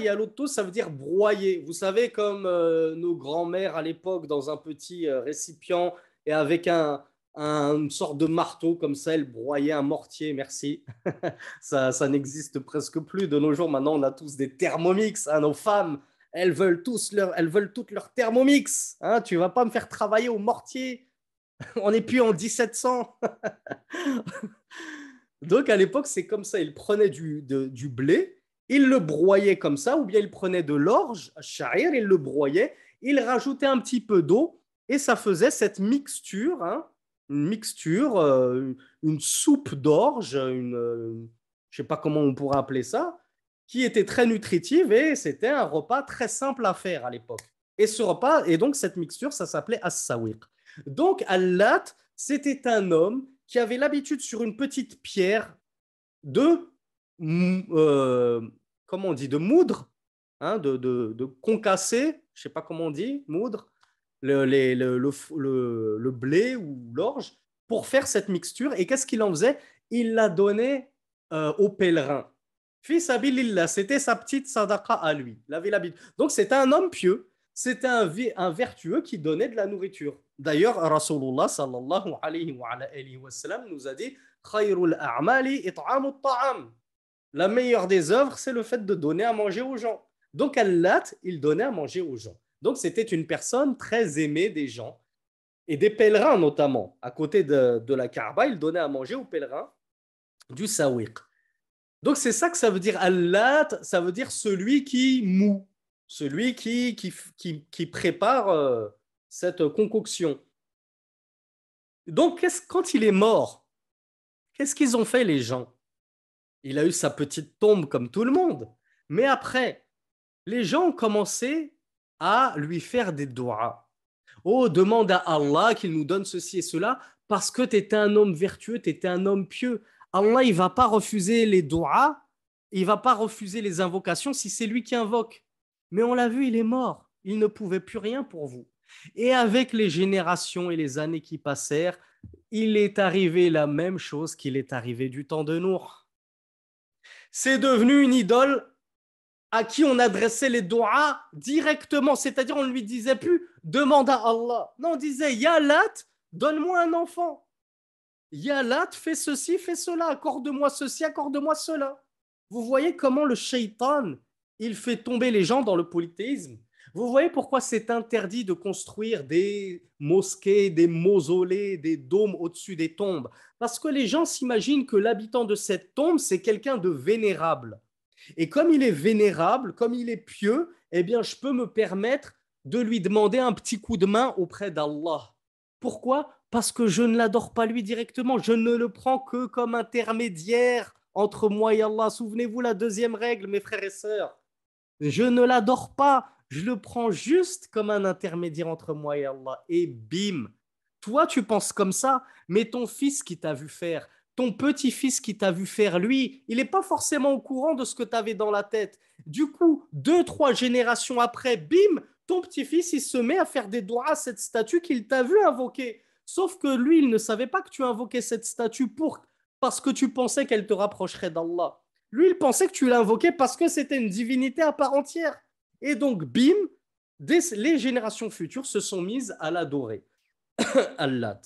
ça veut dire broyer. Vous savez, comme euh, nos grands-mères à l'époque, dans un petit euh, récipient et avec un, une sorte de marteau comme ça, elle broyait un mortier, merci. [laughs] ça, n'existe presque plus de nos jours. Maintenant, on a tous des thermomix. Hein, nos femmes, elles veulent, tous elles veulent toutes leur thermomix. Hein, tu vas pas me faire travailler au mortier. [laughs] on n'est plus en 1700. [laughs] Donc, à l'époque, c'est comme ça. Ils prenaient du, du blé, ils le broyaient comme ça, ou bien ils prenaient de l'orge, sha'ir, ils le broyaient, ils rajoutaient un petit peu d'eau, et ça faisait cette mixture, hein, une mixture, euh, une soupe d'orge, une, euh, je sais pas comment on pourrait appeler ça, qui était très nutritive et c'était un repas très simple à faire à l'époque. Et ce repas, et donc cette mixture, ça s'appelait as-sawiq. Donc Allat, c'était un homme qui avait l'habitude sur une petite pierre de, euh, on dit, de moudre, hein, de, concasser, je ne sais pas comment on dit, moudre, le, blé ou l'orge pour faire cette mixture. Et qu'est-ce qu'il en faisait? Il la donnait euh, aux pèlerins. Fils Abilillah, c'était sa petite sadaqa à lui. Donc c'était un homme pieux, c'était un, vertueux qui donnait de la nourriture. D'ailleurs, Rasulullah sallallahu alayhi wa, nous a dit. La meilleure des œuvres, c'est le fait de donner à manger aux gens. Donc, Allah, il donnait à manger aux gens. Donc, c'était une personne très aimée des gens et des pèlerins notamment. À côté de, de la Kaaba, il donnait à manger aux pèlerins du sawiq. Donc c'est ça que ça veut dire Allah, ça veut dire celui qui moue, celui qui, prépare euh, cette concoction. Donc quand il est mort, qu'est-ce qu'ils ont fait les gens? Il a eu sa petite tombe comme tout le monde. Mais après, les gens ont commencé à lui faire des doigts. Oh, demande à Allah qu'il nous donne ceci et cela parce que tu étais un homme vertueux, tu étais un homme pieux. Allah, il va pas refuser les doigts, il va pas refuser les invocations si c'est lui qui invoque. Mais on l'a vu, il est mort. Il ne pouvait plus rien pour vous. Et avec les générations et les années qui passèrent, il est arrivé la même chose qu'il est arrivé du temps de Nour. C'est devenu une idole à qui on adressait les doigts directement, c'est-à-dire on ne lui disait plus demande à Allah. Non, on disait Ya donne-moi un enfant. Yalat, fais ceci, fais cela, accorde-moi ceci, accorde-moi cela. Vous voyez comment le shaitan, il fait tomber les gens dans le polythéisme. Vous voyez pourquoi c'est interdit de construire des mosquées, des mausolées, des dômes au-dessus des tombes? Parce que les gens s'imaginent que l'habitant de cette tombe, c'est quelqu'un de vénérable. Et comme il est vénérable, comme il est pieux, eh bien, je peux me permettre de lui demander un petit coup de main auprès d'Allah. Pourquoi? Parce que je ne l'adore pas lui directement, je ne le prends que comme intermédiaire entre moi et Allah. Souvenez-vous la deuxième règle, mes frères et sœurs. Je ne l'adore pas, je le prends juste comme un intermédiaire entre moi et Allah. Et bim, toi tu penses comme ça, mais ton fils qui t'a vu faire, ton petit-fils qui t'a vu faire, lui, il n'est pas forcément au courant de ce que tu avais dans la tête. Du coup, deux, trois générations après, bim, ton petit-fils, il se met à faire des doigts à cette statue qu'il t'a vu invoquer. Sauf que lui, il ne savait pas que tu invoquais cette statue pour, parce que tu pensais qu'elle te rapprocherait d'Allah. Lui, il pensait que tu l'invoquais parce que c'était une divinité à part entière. Et donc, bim, les générations futures se sont mises à l'adorer. [coughs] Allah.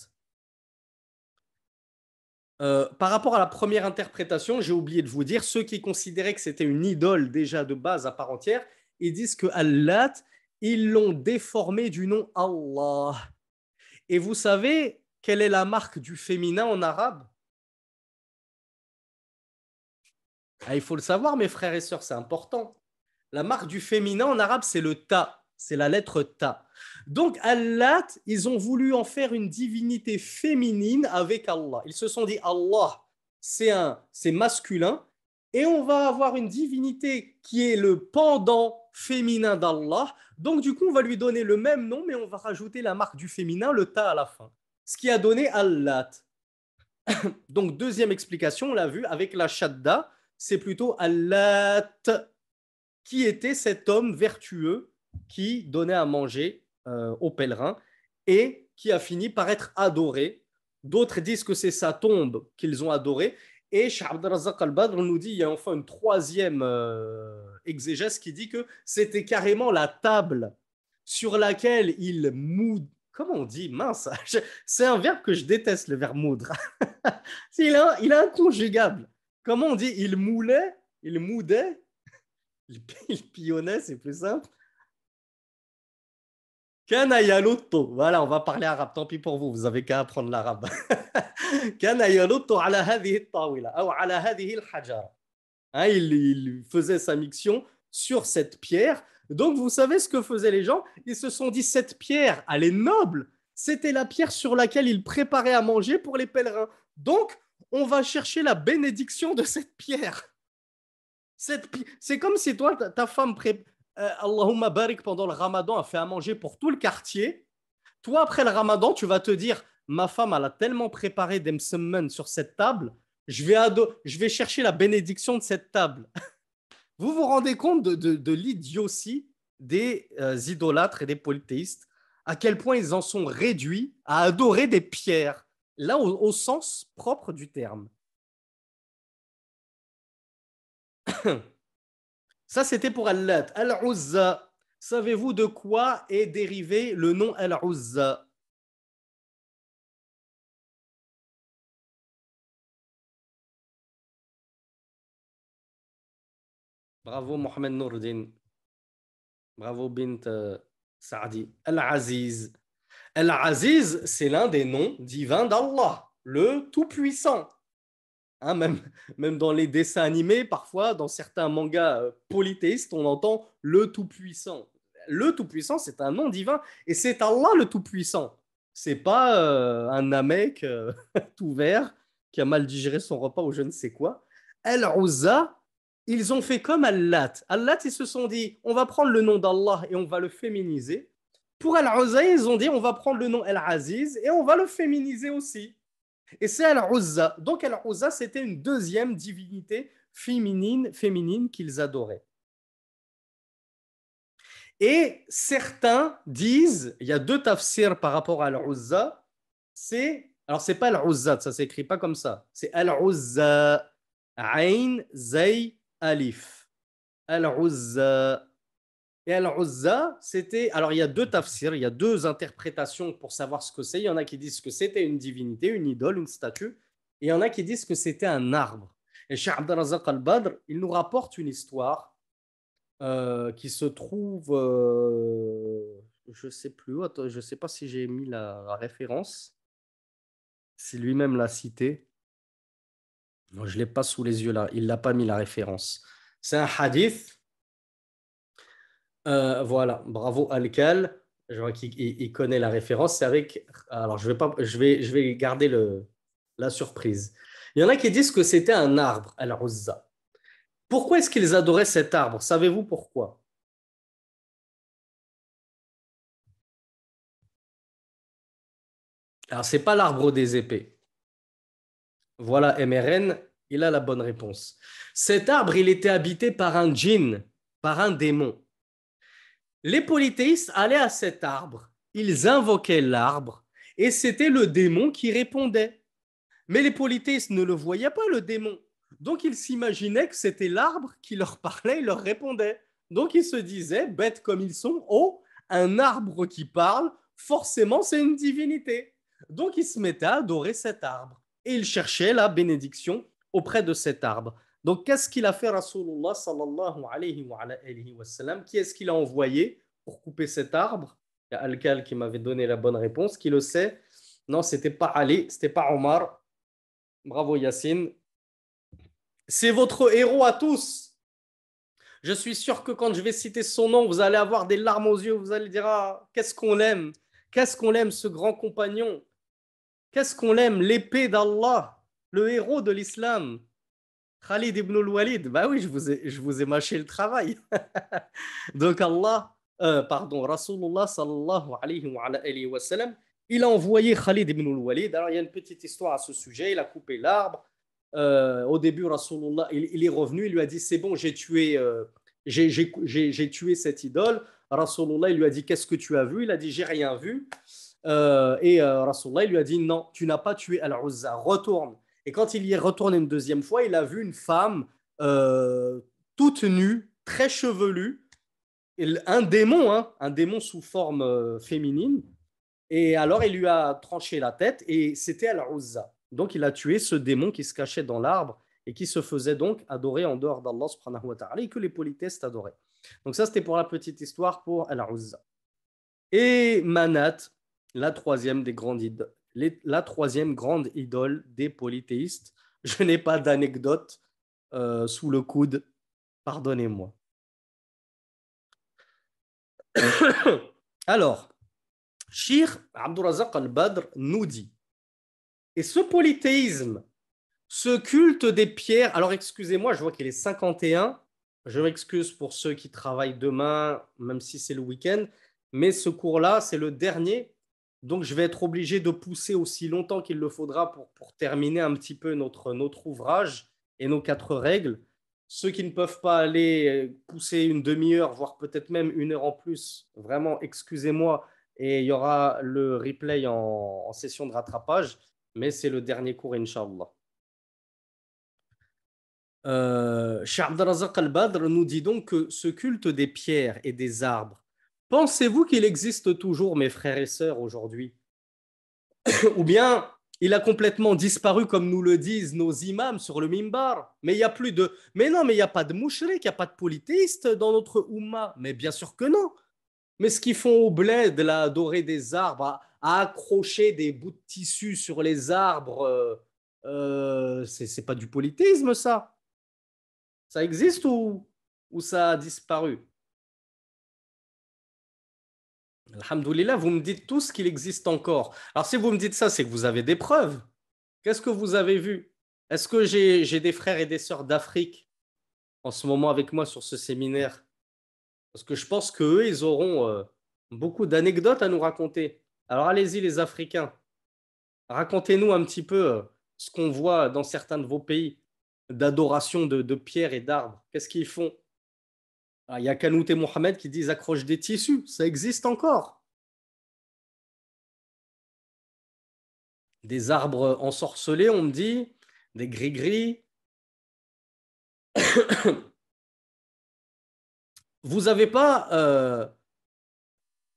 Euh, par rapport à la première interprétation, j'ai oublié de vous dire, ceux qui considéraient que c'était une idole déjà de base à part entière, ils disent que Allah, ils l'ont déformé du nom Allah. Et vous savez quelle est la marque du féminin en arabe? Ah, Il faut le savoir, mes frères et sœurs, c'est important. La marque du féminin en arabe, c'est le ta, c'est la lettre ta. Donc, Allah, ils ont voulu en faire une divinité féminine avec Allah. Ils se sont dit, Allah, c'est un, c'est masculin, et on va avoir une divinité qui est le pendant féminin d'Allah. Donc, du coup, on va lui donner le même nom, mais on va rajouter la marque du féminin, le ta à la fin. Ce qui a donné Allah. [coughs] Donc, deuxième explication, on l'a vu avec la shadda, c'est plutôt Allah qui était cet homme vertueux qui donnait à manger euh, aux pèlerins et qui a fini par être adoré? D'autres disent que c'est sa tombe qu'ils ont adorée. Et Shah Razak al-Badr nous dit, il y a enfin une troisième euh, exégèse qui dit que c'était carrément la table sur laquelle il moud. Comment on dit? Mince, [laughs] c'est un verbe que je déteste, le verbe moudre. [laughs] il, a, il a un conjugable. Comment on dit Il moulait, il moudait, [laughs] il, pillonnait, c'est plus simple. Voilà, on va parler arabe. Tant pis pour vous, vous avez qu'à apprendre l'arabe. [laughs] Hein, il, faisait sa mission sur cette pierre. Donc, vous savez ce que faisaient les gens? Ils se sont dit cette pierre, elle est noble. C'était la pierre sur laquelle ils préparaient à manger pour les pèlerins. Donc, on va chercher la bénédiction de cette pierre. C'est comme si toi, ta, femme pré... Euh, barik pendant le ramadan a fait à manger pour tout le quartier. Toi, après le ramadan, tu vas te dire ma femme, elle a tellement préparé des msemmen sur cette table, je vais, je vais chercher la bénédiction de cette table. [laughs] vous vous rendez compte de, de, l'idiotie des euh, idolâtres et des polythéistes, à quel point ils en sont réduits à adorer des pierres, là au, sens propre du terme. [coughs] Ça, c'était pour Allat. Al-Uzza. Savez-vous de quoi est dérivé le nom Al-Uzza? Bravo Mohamed Nourdin. Bravo Bint euh, Saadi. Al-Aziz. Al-Aziz, c'est l'un des noms divins d'Allah, le Tout-Puissant. Hein, même, même dans les dessins animés, parfois, dans certains mangas euh, polythéistes, on entend le Tout-Puissant. Le Tout-Puissant, c'est un nom divin et c'est Allah le Tout-Puissant. C'est pas euh, un Namek [laughs] tout vert qui a mal digéré son repas ou je ne sais quoi. Al-Uzza, ils ont fait comme Allat. Allat, ils se sont dit, on va prendre le nom d'Allah et on va le féminiser. Pour Al-Uzza, ils ont dit, on va prendre le nom Al-Aziz et on va le féminiser aussi. Et c'est Al-Uzza. Donc Al-Uzza, c'était une deuxième divinité féminine, féminine qu'ils adoraient. Et certains disent, il y a deux tafsirs par rapport à Al-Uzza, c'est, alors c'est pas Al-Uzza, ça s'écrit pas comme ça, c'est Al-Uzza, Ain, Zay, Alif. Al-Uzza. Et Al-Uzza, c'était. Alors, il y a deux tafsirs, il y a deux interprétations pour savoir ce que c'est. Il y en a qui disent que c'était une divinité, une idole, une statue. Et il y en a qui disent que c'était un arbre. Et Cheikh Abdelrazak al-Badr, il nous rapporte une histoire euh, qui se trouve. Euh, je ne sais plus, je ne sais pas si j'ai mis la, référence. Si lui-même l'a cité je ne l'ai pas sous les yeux là, il n'a pas mis la référence. C'est un hadith. Euh, voilà, bravo Alkal. Je vois qu'il connaît la référence. C'est avec. Alors, je vais, pas, je vais, je vais garder le, la surprise. Il y en a qui disent que c'était un arbre, Al-Uzza. Pourquoi est-ce qu'ils adoraient cet arbre? Savez-vous pourquoi? Alors, ce n'est pas l'arbre des épées. Voilà, MRN, il a la bonne réponse. Cet arbre, il était habité par un djinn, par un démon. Les polythéistes allaient à cet arbre, ils invoquaient l'arbre, et c'était le démon qui répondait. Mais les polythéistes ne le voyaient pas, le démon. Donc ils s'imaginaient que c'était l'arbre qui leur parlait et leur répondait. Donc ils se disaient, bêtes comme ils sont, oh, un arbre qui parle, forcément c'est une divinité. Donc ils se mettaient à adorer cet arbre et il cherchait la bénédiction auprès de cet arbre. Donc, qu'est-ce qu'il a fait Rasulullah sallallahu alayhi wa, sallam? Qui est-ce qu'il a envoyé pour couper cet arbre? Il y a Al-Kal qui m'avait donné la bonne réponse, qui le sait. Non, c'était pas Ali, c'était pas Omar. Bravo Yassine. C'est votre héros à tous. Je suis sûr que quand je vais citer son nom, vous allez avoir des larmes aux yeux, vous allez dire ah, qu'est-ce qu'on l'aime Qu'est-ce qu'on l'aime ce grand compagnon? Qu'est-ce qu'on l'aime L'épée d'Allah, le héros de l'islam? Khalid ibn al-Walid. Bah oui, je vous ai, je vous ai mâché le travail. [laughs] Donc Allah, euh, pardon, Rasulullah sallallahu alayhi wa, sallam, il a envoyé Khalid ibn al-Walid. Alors il y a une petite histoire à ce sujet. Il a coupé l'arbre. Euh, au début, Rasulullah, il, est revenu. Il lui a dit C'est bon, j'ai tué, euh, j'ai tué cette idole. Rasulullah, il lui a dit Qu'est-ce que tu as vu? Il a dit J'ai rien vu. Euh, et euh, Rasulullah lui a dit non, tu n'as pas tué Al-Uzza, retourne. Et quand il y est retourné une deuxième fois, il a vu une femme euh, toute nue, très chevelue, un démon, hein, un démon sous forme féminine. Et alors il lui a tranché la tête et c'était Al-Uzza. Donc il a tué ce démon qui se cachait dans l'arbre et qui se faisait donc adorer en dehors d'Allah subhanahu wa et que les polythéistes adoraient. Donc ça c'était pour la petite histoire pour Al-Uzza. Et Manat, la troisième, des grandes la troisième grande idole des polythéistes. [laughs] Je n'ai pas d'anecdote euh, sous le coude, pardonnez-moi. [coughs] Alors, Shir Abdurazak al-Badr nous dit, et ce polythéisme, ce culte des pierres, alors excusez-moi, je vois qu'il est 51, je m'excuse pour ceux qui travaillent demain, même si c'est le week-end, mais ce cours-là, c'est le dernier Donc, je vais être obligé de pousser aussi longtemps qu'il le faudra pour, terminer un petit peu notre, ouvrage et nos quatre règles. Ceux qui ne peuvent pas aller pousser une demi-heure, voire peut-être même une heure en plus, vraiment, excusez-moi. Et il y aura le replay en, session de rattrapage, mais c'est le dernier cours, Inch'Allah. Euh, Abdelrazak al-Badr nous dit donc que ce culte des pierres et des arbres, pensez-vous qu'il existe toujours, mes frères et sœurs, aujourd'hui? [coughs] Ou bien il a complètement disparu, comme nous le disent nos imams sur le mimbar Mais il y a plus de. Mais non, mais il n'y a pas de mouchrik, il n'y a pas de polythéistes dans notre Ummah. Mais bien sûr que non. Mais ce qu'ils font au bled, là, adorer des arbres, à, accrocher des bouts de tissu sur les arbres, euh, euh, c'est pas du polythéisme, ça. Ça existe ou ça a disparu? Alhamdoulilah, vous me dites tous qu'il existe encore. Alors si vous me dites ça, c'est que vous avez des preuves. Qu'est-ce que vous avez vu? Est-ce que j'ai des frères et des sœurs d'Afrique en ce moment avec moi sur ce séminaire? Parce que je pense qu'eux, ils auront euh, beaucoup d'anecdotes à nous raconter. Alors allez-y les Africains, racontez-nous un petit peu euh, ce qu'on voit dans certains de vos pays d'adoration de, pierres et d'arbres. Qu'est-ce qu'ils font? Ah, Il y a Kanout et Mohamed qui disent accroche des tissus. Ça existe encore. Des arbres ensorcelés, on me dit, des gris-gris. [coughs] Vous n'avez pas. Euh,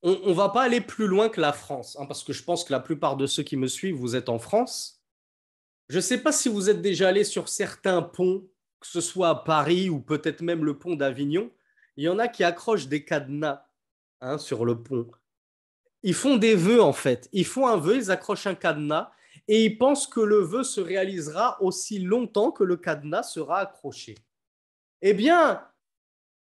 on ne va pas aller plus loin que la France, hein, parce que je pense que la plupart de ceux qui me suivent, vous êtes en France. Je ne sais pas si vous êtes déjà allé sur certains ponts, que ce soit à Paris ou peut-être même le pont d'Avignon. Il y en a qui accrochent des cadenas hein, sur le pont. Ils font des vœux en fait. Ils font un vœu, ils accrochent un cadenas et ils pensent que le vœu se réalisera aussi longtemps que le cadenas sera accroché. Eh bien,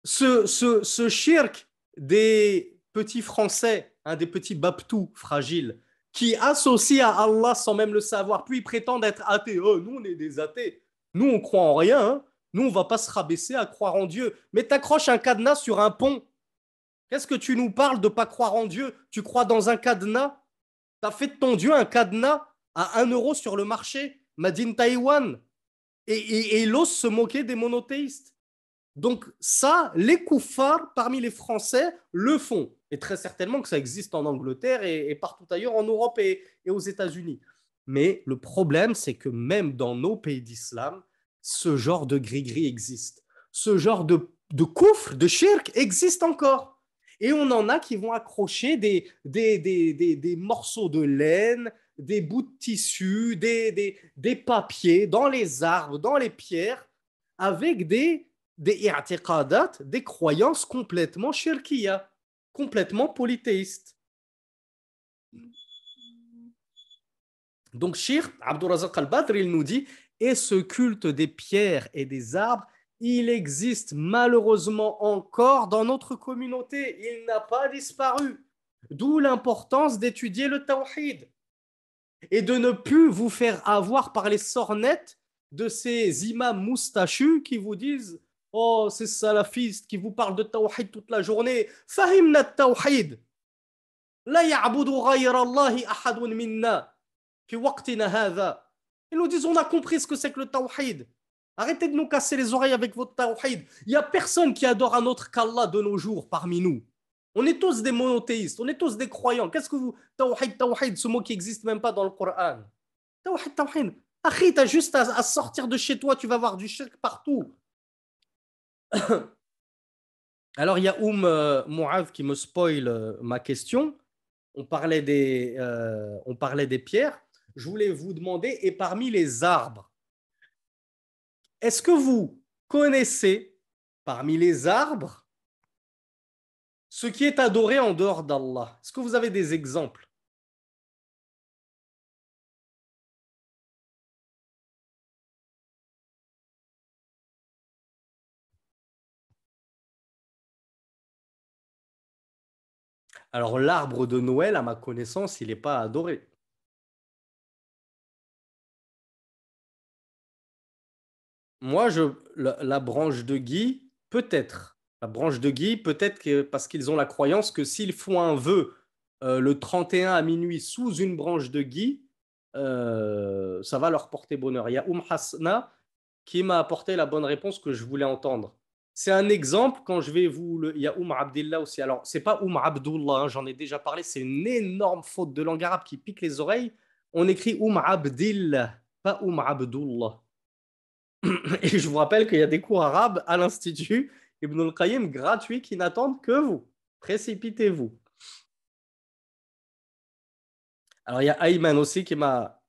ce, ce, ce shirk des petits Français, hein, des petits baptous fragiles, qui associent à Allah sans même le savoir, puis ils prétendent être athées. Oh, nous, on est des athées. Nous, on croit en rien. Hein. Nous, on va pas se rabaisser à croire en Dieu. Mais t'accroches un cadenas sur un pont. Qu'est-ce que tu nous parles de pas croire en Dieu? Tu crois dans un cadenas? Tu as fait de ton Dieu un cadenas à 1 euro sur le marché, Madine Taïwan. Et, et, et il ose se moquer des monothéistes. Donc ça, les koufars parmi les Français le font et très certainement que ça existe en Angleterre et, partout ailleurs en Europe et, aux États-Unis. Mais le problème, c'est que même dans nos pays d'islam, ce genre de gris-gris existe. Ce genre de, de de shirk existe encore. Et on en a qui vont accrocher des, des, des, des, morceaux de laine, des bouts de tissu, des, des, papiers dans les arbres, dans les pierres, avec des, des des croyances complètement shirkiya complètement polythéiste. Donc, Shir, Abdurazak al-Badr, il nous dit Et ce culte des pierres et des arbres, il existe malheureusement encore dans notre communauté. Il n'a pas disparu. D'où l'importance d'étudier le tawhid et de ne plus vous faire avoir par les sornettes de ces imams moustachus qui vous disent Oh, ces salafistes qui vous parlent de tawhid toute la journée. Fahimna tawhid. La ya'budu ghayra Allahi ahadun minna. Ils nous disent on a compris ce que c'est que le tawhid. Arrêtez de nous casser les oreilles avec votre tawhid. Il n'y a personne qui adore un autre qu'Allah de nos jours parmi nous. On est tous des monothéistes, on est tous des croyants. Qu'est-ce que vous. Tawhid, tawhid, ce mot qui n'existe même pas dans le Coran? Tawhid, tawhid. Akhi, t'as juste à, sortir de chez toi, tu vas voir du shirk partout. [coughs] Alors, il y a Oum euh, qui me spoil euh, ma question. On parlait, des, euh, on parlait des pierres. Je voulais vous demander, et parmi les arbres, est-ce que vous connaissez parmi les arbres ce qui est adoré en dehors d'Allah? Est-ce que vous avez des exemples? Alors l'arbre de Noël, à ma connaissance, il n'est pas adoré. Moi, je, la, branche de gui, peut-être. La branche de gui, peut-être que, parce qu'ils ont la croyance que s'ils font un vœu euh, le 31 à minuit sous une branche de gui, euh, ça va leur porter bonheur. Il y a Oum Hasna qui m'a apporté la bonne réponse que je voulais entendre. C'est un exemple quand je vais vous. Le... Il y a Oum Abdillah aussi. Alors, c'est pas Oum Abdullah, hein, j'en ai déjà parlé. C'est une énorme faute de langue arabe qui pique les oreilles. On écrit Oum Abdillah, pas Oum Abdullah. Et je vous rappelle qu'il y a des cours arabes à l'Institut Ibn al-Qayyim gratuits qui n'attendent que vous. Précipitez-vous. Alors, il y a Ayman aussi qui m'a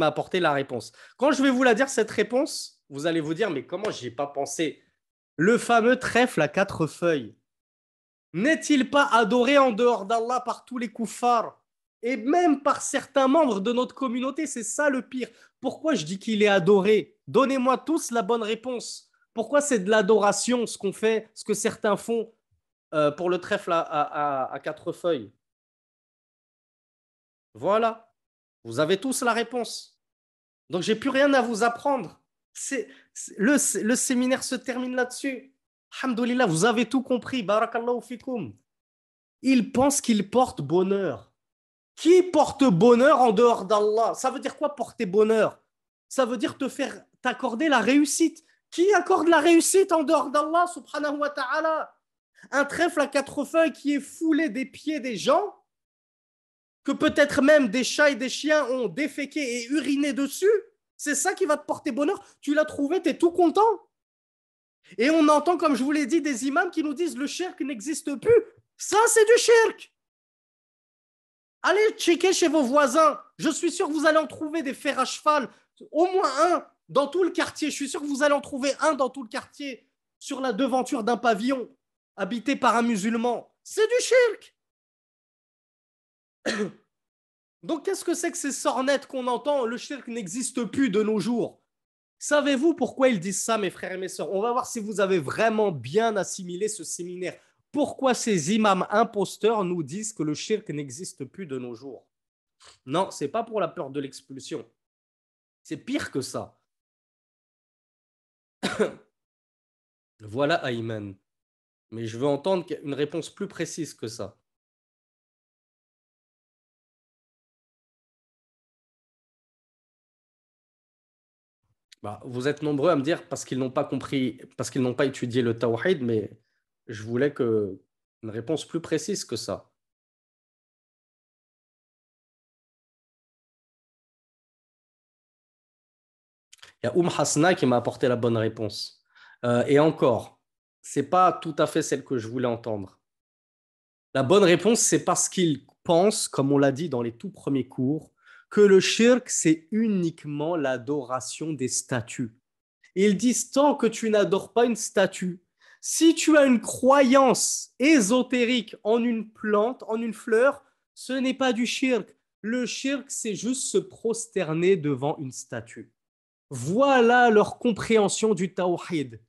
apporté la réponse. Quand je vais vous la dire, cette réponse, vous allez vous dire, mais comment j'y ai pas pensé? Le fameux trèfle à quatre feuilles. N'est-il pas adoré en dehors d'Allah par tous les koufars? Et même par certains membres de notre communauté C'est ça le pire. Pourquoi je dis qu'il est adoré? Donnez-moi tous la bonne réponse. Pourquoi c'est de l'adoration ce qu'on fait, ce que certains font euh, pour le trèfle à quatre feuilles? Voilà. Vous avez tous la réponse. Donc, j'ai plus rien à vous apprendre. Le, séminaire se termine là-dessus. Alhamdulillah, vous avez tout compris. Barakallahu fikum. Il pense qu'il porte bonheur. Qui porte bonheur en dehors d'Allah? Ça veut dire quoi porter bonheur? Ça veut dire te faire t'accorder la réussite. Qui accorde la réussite en dehors d'Allah subhanahu wa ta'ala? Un trèfle à quatre feuilles qui est foulé des pieds des gens que peut-être même des chats et des chiens ont déféqué et uriné dessus, c'est ça qui va te porter bonheur? Tu l'as trouvé, tu es tout content? Et on entend, comme je vous l'ai dit, des imams qui nous disent le shirk n'existe plus. Ça, c'est du shirk. Allez checker chez vos voisins. Je suis sûr que vous allez en trouver des fers à cheval, au moins un dans tout le quartier. Je suis sûr que vous allez en trouver un dans tout le quartier, sur la devanture d'un pavillon, habité par un musulman. C'est du shirk. [coughs] Donc, qu'est-ce que c'est que ces sornettes qu'on entend? Le shirk n'existe plus de nos jours. Savez-vous pourquoi ils disent ça, mes frères et mes sœurs? On va voir si vous avez vraiment bien assimilé ce séminaire. Pourquoi ces imams imposteurs nous disent que le shirk n'existe plus de nos jours? Non, c'est pas pour la peur de l'expulsion. C'est pire que ça. [coughs] voilà Ayman. Mais je veux entendre une réponse plus précise que ça. Bah, vous êtes nombreux à me dire parce qu'ils n'ont pas compris, parce qu'ils n'ont pas étudié le tawhid, mais je voulais une réponse plus précise que ça. Il y a Oum Hasna qui m'a apporté la bonne réponse. Euh, et encore, c'est pas tout à fait celle que je voulais entendre. La bonne réponse, c'est parce qu'ils pensent, comme on l'a dit dans les tout premiers cours, que le shirk, c'est uniquement l'adoration des statues. Ils disent tant que tu n'adores pas une statue, si tu as une croyance ésotérique en une plante, en une fleur, ce n'est pas du shirk. Le shirk, c'est juste se prosterner devant une statue. Voilà leur compréhension du tawhid.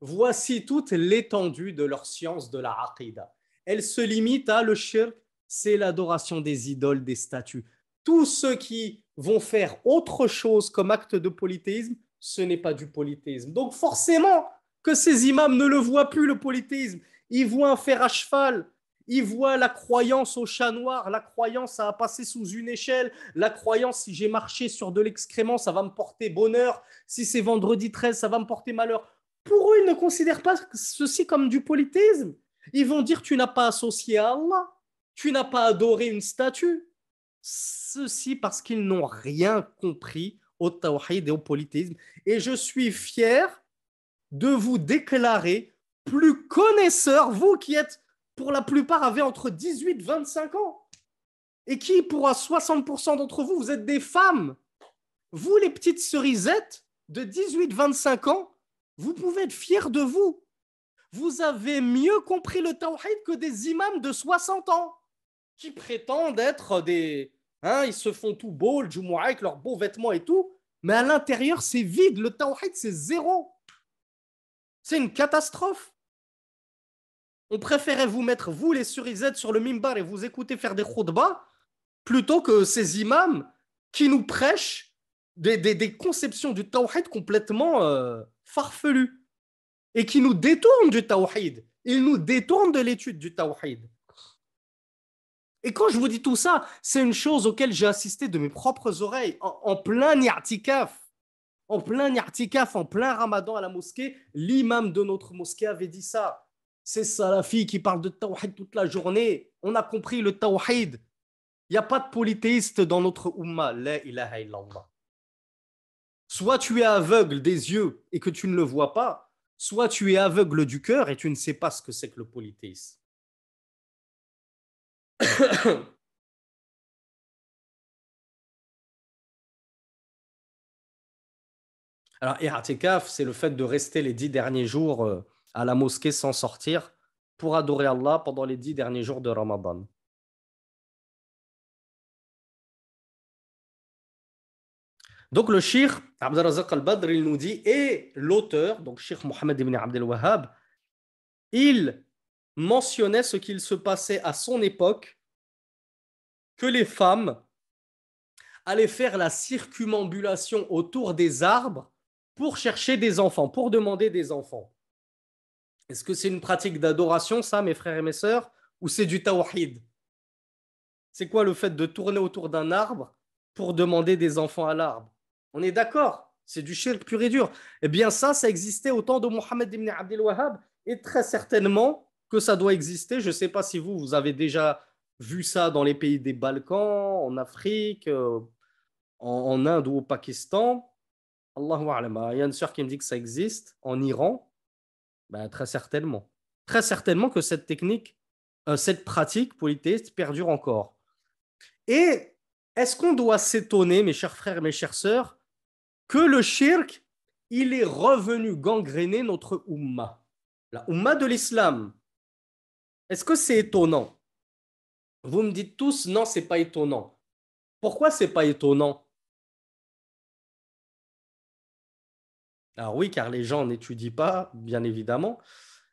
Voici toute l'étendue de leur science de la aqidah elle se limite à le shirk, c'est l'adoration des idoles, des statues. Tous ceux qui vont faire autre chose comme acte de polythéisme, ce n'est pas du polythéisme. Donc forcément que ces imams ne le voient plus, le polythéisme. Ils voient un fer à cheval, ils voient la croyance au chat noir, la croyance à passer sous une échelle, la croyance si j'ai marché sur de l'excrément, ça va me porter bonheur, si c'est vendredi 13, ça va me porter malheur. Pour eux, ils ne considèrent pas ceci comme du polythéisme. Ils vont dire tu n'as pas associé à Allah, tu n'as pas adoré une statue. Ceci parce qu'ils n'ont rien compris au tawhid et au polythéisme. Et je suis fier de vous déclarer plus connaisseur, vous qui êtes pour la plupart avez entre 18 et 25 ans. Et qui, pour 60% d'entre vous, vous êtes des femmes. Vous, les petites cerisettes de 18-25 ans, vous pouvez être fiers de vous vous avez mieux compris le tawhid que des imams de 60 ans qui prétendent être des. Hein, ils se font tout beau, le Jumu'ah avec leurs beaux vêtements et tout, mais à l'intérieur, c'est vide. Le tawhid, c'est zéro. C'est une catastrophe. On préférait vous mettre, vous, les surizettes, sur le mimbar et vous écouter faire des khutbahs plutôt que ces imams qui nous prêchent des, conceptions du tawhid complètement euh, farfelues et qui nous détournent du tawhid. il nous détourne de l'étude du tawhid. Et quand je vous dis tout ça, c'est une chose auquel j'ai assisté de mes propres oreilles, en, plein ni'atikaf. En plein ni'atikaf, en plein ramadan à la mosquée, l'imam de notre mosquée avait dit ça. C'est Salafi qui parle de tawhid toute la journée. On a compris le tawhid. Il n'y a pas de polythéiste dans notre umma. La ilaha illallah. Soit tu es aveugle des yeux et que tu ne le vois pas, soit tu es aveugle du cœur et tu ne sais pas ce que c'est que le polythéisme. [coughs] Alors, i'atikaf, c'est le fait de rester les dix derniers jours euh, à la mosquée sans sortir pour adorer Allah pendant les dix derniers jours de Ramadan. Donc le shir Abdelrazak al-Badr, il nous dit, et l'auteur, donc Sheikh Mohammed ibn Abdel Wahhab, il mentionnait ce qu'il se passait à son époque, que les femmes allaient faire la circumambulation autour des arbres pour chercher des enfants, pour demander des enfants. Est-ce que c'est une pratique d'adoration, ça, mes frères et mes sœurs, ou c'est du tawhid? C'est quoi le fait de tourner autour d'un arbre pour demander des enfants à l'arbre? On est d'accord, c'est du shirk pur et dur. Eh bien, ça, ça existait au temps de Mohammed ibn Abdel Wahhab, et très certainement que ça doit exister. Je ne sais pas si vous, vous avez déjà vu ça dans les pays des Balkans, en Afrique, euh, en, Inde ou au Pakistan. Allahu Il y a une sœur qui me dit que ça existe en Iran. Ben, très certainement. Très certainement que cette technique, euh, cette pratique polythéiste perdure encore. Et est-ce qu'on doit s'étonner, mes chers frères et mes chères sœurs, que le shirk, il est revenu gangréner notre umma, la umma de l'islam Est-ce que c'est étonnant? Vous me dites tous, non, c'est pas étonnant. Pourquoi c'est pas étonnant? Alors oui, car les gens n'étudient pas, bien évidemment.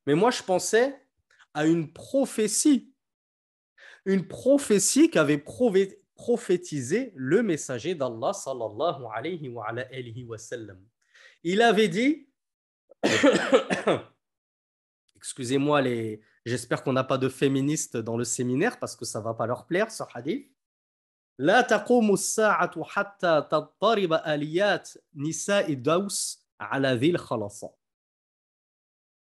Mais moi, je pensais à une prophétie. Une prophétie qu'avait prophétisé le messager d'Allah sallallahu alayhi wa. Il avait dit, [coughs] excusez-moi, les... j'espère qu'on n'a pas de féministes dans le séminaire parce que ça ne va pas leur plaire, ce hadith. لا تقوم الساعة حتى تضطرب آليات نساء دوس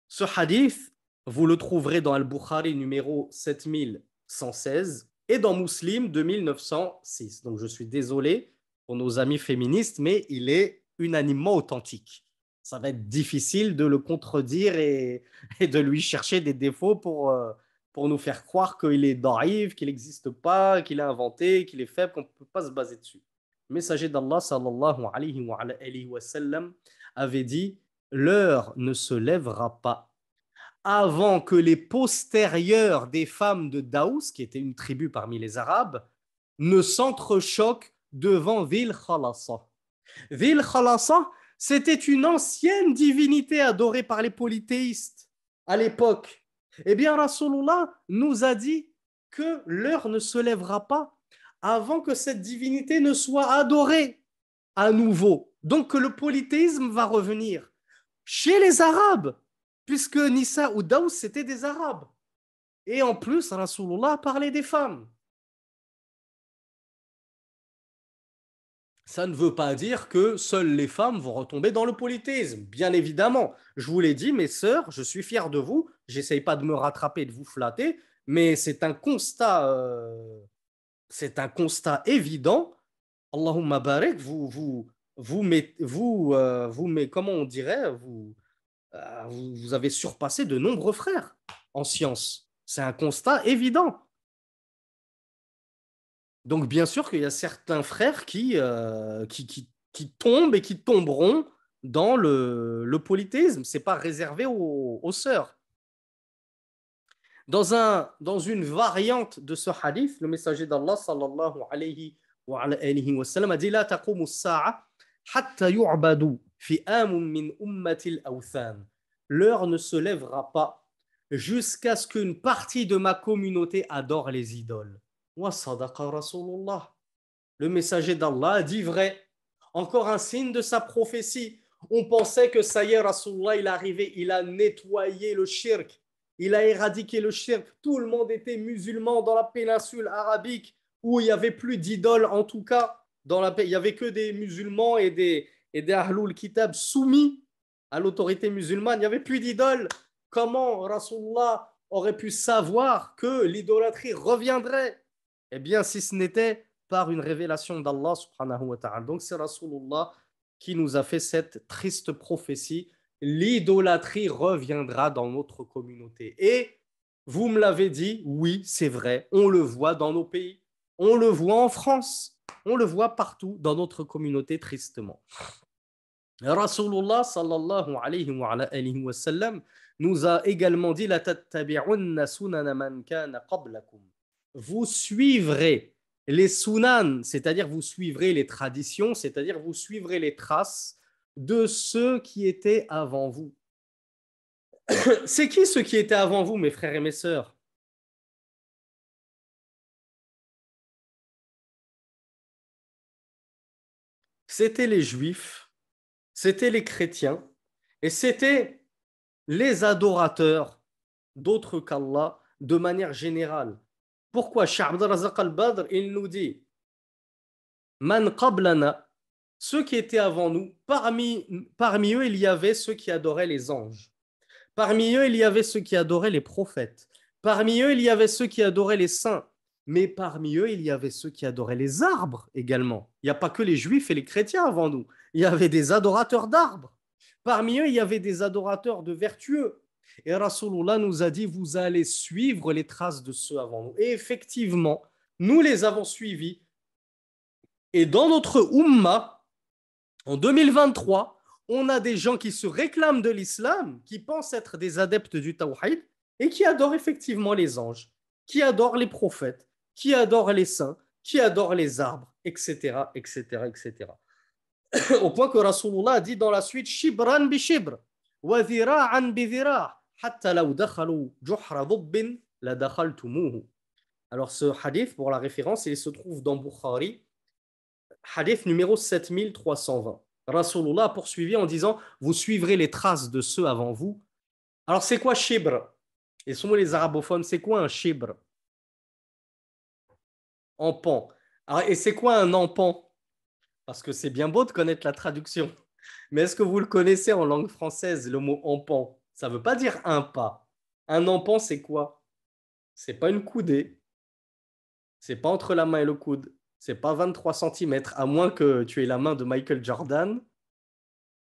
ce hadith, vous le trouverez dans Al-Bukhari numéro 7116 et dans Muslim 2906. Donc je suis désolé pour nos amis féministes, mais il est unanimement authentique. Ça va être difficile de le contredire et, de lui chercher des défauts pour, euh, pour nous faire croire qu'il est d'arrive, qu'il n'existe pas, qu'il est inventé, qu'il est faible, qu'on ne peut pas se baser dessus. messager d'Allah sallallahu alayhi wa, sallam avait dit L'heure ne se lèvera pas avant que les postérieurs des femmes de Daous, qui était une tribu parmi les Arabes, ne s'entrechoquent devant Vil Khalasa. Vil Khalasa, c'était une ancienne divinité adorée par les polythéistes à l'époque. Eh bien, Rasulullah nous a dit que l'heure ne se lèvera pas avant que cette divinité ne soit adorée à nouveau. Donc que le polythéisme va revenir chez les Arabes, puisque Nissa ou Daous, c'était des Arabes. Et en plus, Rasulullah parlait des femmes. Ça ne veut pas dire que seules les femmes vont retomber dans le polythéisme. Bien évidemment, je vous l'ai dit, mes sœurs, je suis fier de vous. J'essaye pas de me rattraper, de vous flatter, mais c'est un constat, euh, c'est un constat évident. Allahumma barik, vous, vous, vous, vous, euh, comment on dirait, euh, vous, vous, avez surpassé de nombreux frères en sciences. C'est un constat évident. Donc bien sûr qu'il y a certains frères qui, euh, qui, qui, qui, tombent et qui tomberont dans le, le polythéisme. Ce n'est pas réservé aux, sœurs. Dans, un, dans une variante de ce hadith, le messager d'Allah sallallahu alayhi wa, sallam a dit « La taqumu sa'a L'heure ne se lèvera pas jusqu'à ce qu'une partie de ma communauté adore les idoles. Le messager d'Allah dit vrai. Encore un signe de sa prophétie. On pensait que ça y Rasulullah, il est arrivé, il a nettoyé le shirk, il a éradiqué le shirk. Tout le monde était musulman dans la péninsule arabique où il n'y avait plus d'idoles, en tout cas. Dans la, il n'y avait que des musulmans et des, et des Ahlul Kitab soumis à l'autorité musulmane. Il n'y avait plus d'idoles. Comment Rasulullah aurait pu savoir que l'idolâtrie reviendrait? Eh bien, si ce n'était par une révélation d'Allah subhanahu wa ta'ala. Donc, c'est Rasulullah qui nous a fait cette triste prophétie l'idolâtrie reviendra dans notre communauté. Et vous me l'avez dit, oui, c'est vrai, on le voit dans nos pays, on le voit en France, on le voit partout dans notre communauté tristement. Rasulullah sallallahu alayhi wa, sallam, nous a également dit la Vous suivrez les sunan, c'est-à-dire vous suivrez les traditions, c'est-à-dire vous suivrez les traces de ceux qui étaient avant vous. [coughs] C'est qui ceux qui étaient avant vous, mes frères et mes sœurs? C'était les juifs, c'était les chrétiens, et c'était les adorateurs d'autres qu'Allah de manière générale. Pourquoi Sha'abd al-Badr, il nous dit Man ceux qui étaient avant nous, parmi, parmi eux, il y avait ceux qui adoraient les anges. Parmi eux, il y avait ceux qui adoraient les prophètes. Parmi eux, il y avait ceux qui adoraient les saints. Mais parmi eux, il y avait ceux qui adoraient les arbres également. Il n'y a pas que les juifs et les chrétiens avant nous. Il y avait des adorateurs d'arbres. Parmi eux, il y avait des adorateurs de vertueux. Et Rasulullah nous a dit, vous allez suivre les traces de ceux avant nous. Et effectivement, nous les avons suivis. Et dans notre Ummah, en 2023, on a des gens qui se réclament de l'islam, qui pensent être des adeptes du tawhid et qui adorent effectivement les anges, qui adorent les prophètes, qui adorent les saints, qui adorent les arbres, etc., etc., etc. Au point que Rasulullah a dit dans la suite Shibran bi shibr, Alors ce hadith, pour la référence, il se trouve dans Bukhari, hadith numéro 7320. Rasulullah a poursuivi en disant Vous suivrez les traces de ceux avant vous. Alors, c'est quoi shibr? Et sont les arabophones C'est quoi un shibr? Empan. et c'est quoi un empan Parce que c'est bien beau de connaître la traduction. Mais est-ce que vous le connaissez en langue française, le mot empan? Ça ne veut pas dire un pas. Un empan, c'est quoi? C'est pas une coudée. C'est pas entre la main et le coude c'est pas 23 cm, à moins que tu aies la main de Michael Jordan.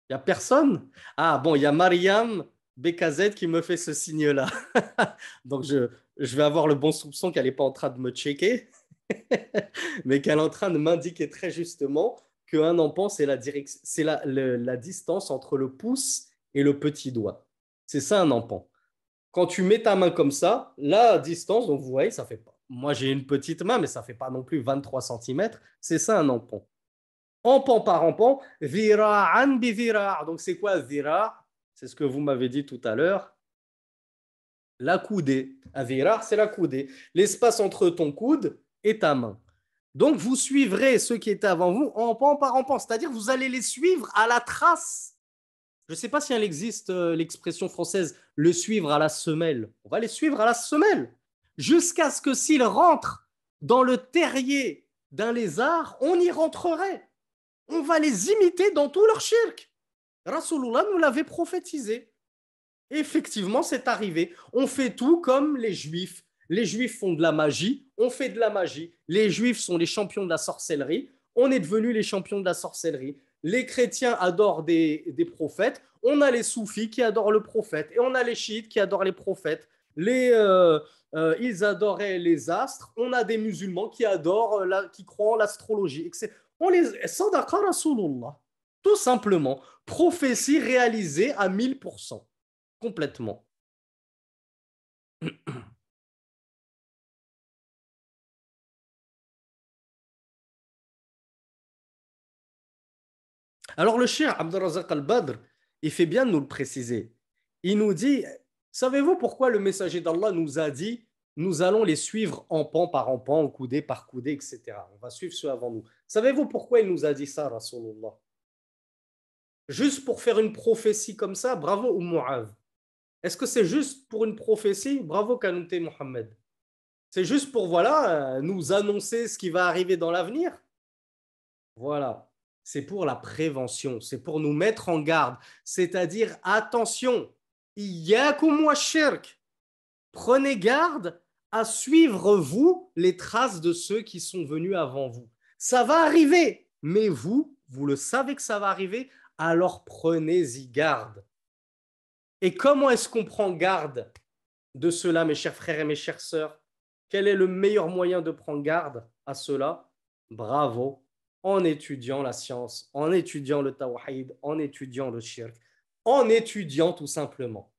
Il n'y a personne? Ah bon, il y a Mariam BKZ qui me fait ce signe-là. [laughs] Donc je, je vais avoir le bon soupçon qu'elle n'est pas en train de me checker, [laughs] mais qu'elle est en train de m'indiquer très justement qu'un empan, c'est la, distance entre le pouce et le petit doigt. C'est ça un empan. Quand tu mets ta main comme ça, la distance, donc vous voyez, ça fait pas moi, j'ai une petite main, mais ça fait pas non plus 23 cm. C'est ça un empan. Empan par empan, vira'an bi vira'. Donc, c'est quoi vira' C'est ce que vous m'avez dit tout à l'heure. La coudée. Un vira', c'est la coudée. L'espace entre ton coude et ta main. Donc, vous suivrez ceux qui étaient avant vous empan par empan. C'est-à-dire, vous allez les suivre à la trace. Je ne sais pas si elle existe euh, l'expression française le suivre à la semelle. On va les suivre à la semelle jusqu'à ce que s'ils rentrent dans le terrier d'un lézard, on y rentrerait. On va les imiter dans tout leur shirk. Rasulullah nous l'avait prophétisé. Effectivement, c'est arrivé. On fait tout comme les juifs. Les juifs font de la magie, on fait de la magie. Les juifs sont les champions de la sorcellerie, on est devenus les champions de la sorcellerie. Les chrétiens adorent des, prophètes, on a les soufis qui adorent le prophète, et on a les chiites qui adorent les prophètes. Euh, euh, ils adoraient les astres. On a des musulmans qui adorent, qui croient en l'astrologie. On les Rasulullah. Tout simplement, prophétie réalisée à 1000%, complètement. [clears throat] Alors le cher Abdelrazak al-Badr, il fait bien de nous le préciser. Il nous dit Savez-vous pourquoi le messager d'Allah nous a dit nous allons les suivre en pan par en pan, coudé par coudé, etc. On va suivre ceux avant nous. Savez-vous pourquoi il nous a dit ça, Rasulullah? Juste pour faire une prophétie comme ça, bravo ou Est-ce que c'est juste pour une prophétie? Bravo Kanouté Mohamed. C'est juste pour voilà, nous annoncer ce qui va arriver dans l'avenir? Voilà. C'est pour la prévention, c'est pour nous mettre en garde. C'est-à-dire, attention, shirk. Prenez garde à suivre vous les traces de ceux qui sont venus avant vous. Ça va arriver, mais vous, vous le savez que ça va arriver, alors prenez-y garde. Et comment est-ce qu'on prend garde de cela, mes chers frères et mes chères sœurs? Quel est le meilleur moyen de prendre garde à cela? Bravo, en étudiant la science, en étudiant le tawhid, en étudiant le shirk, en étudiant tout simplement.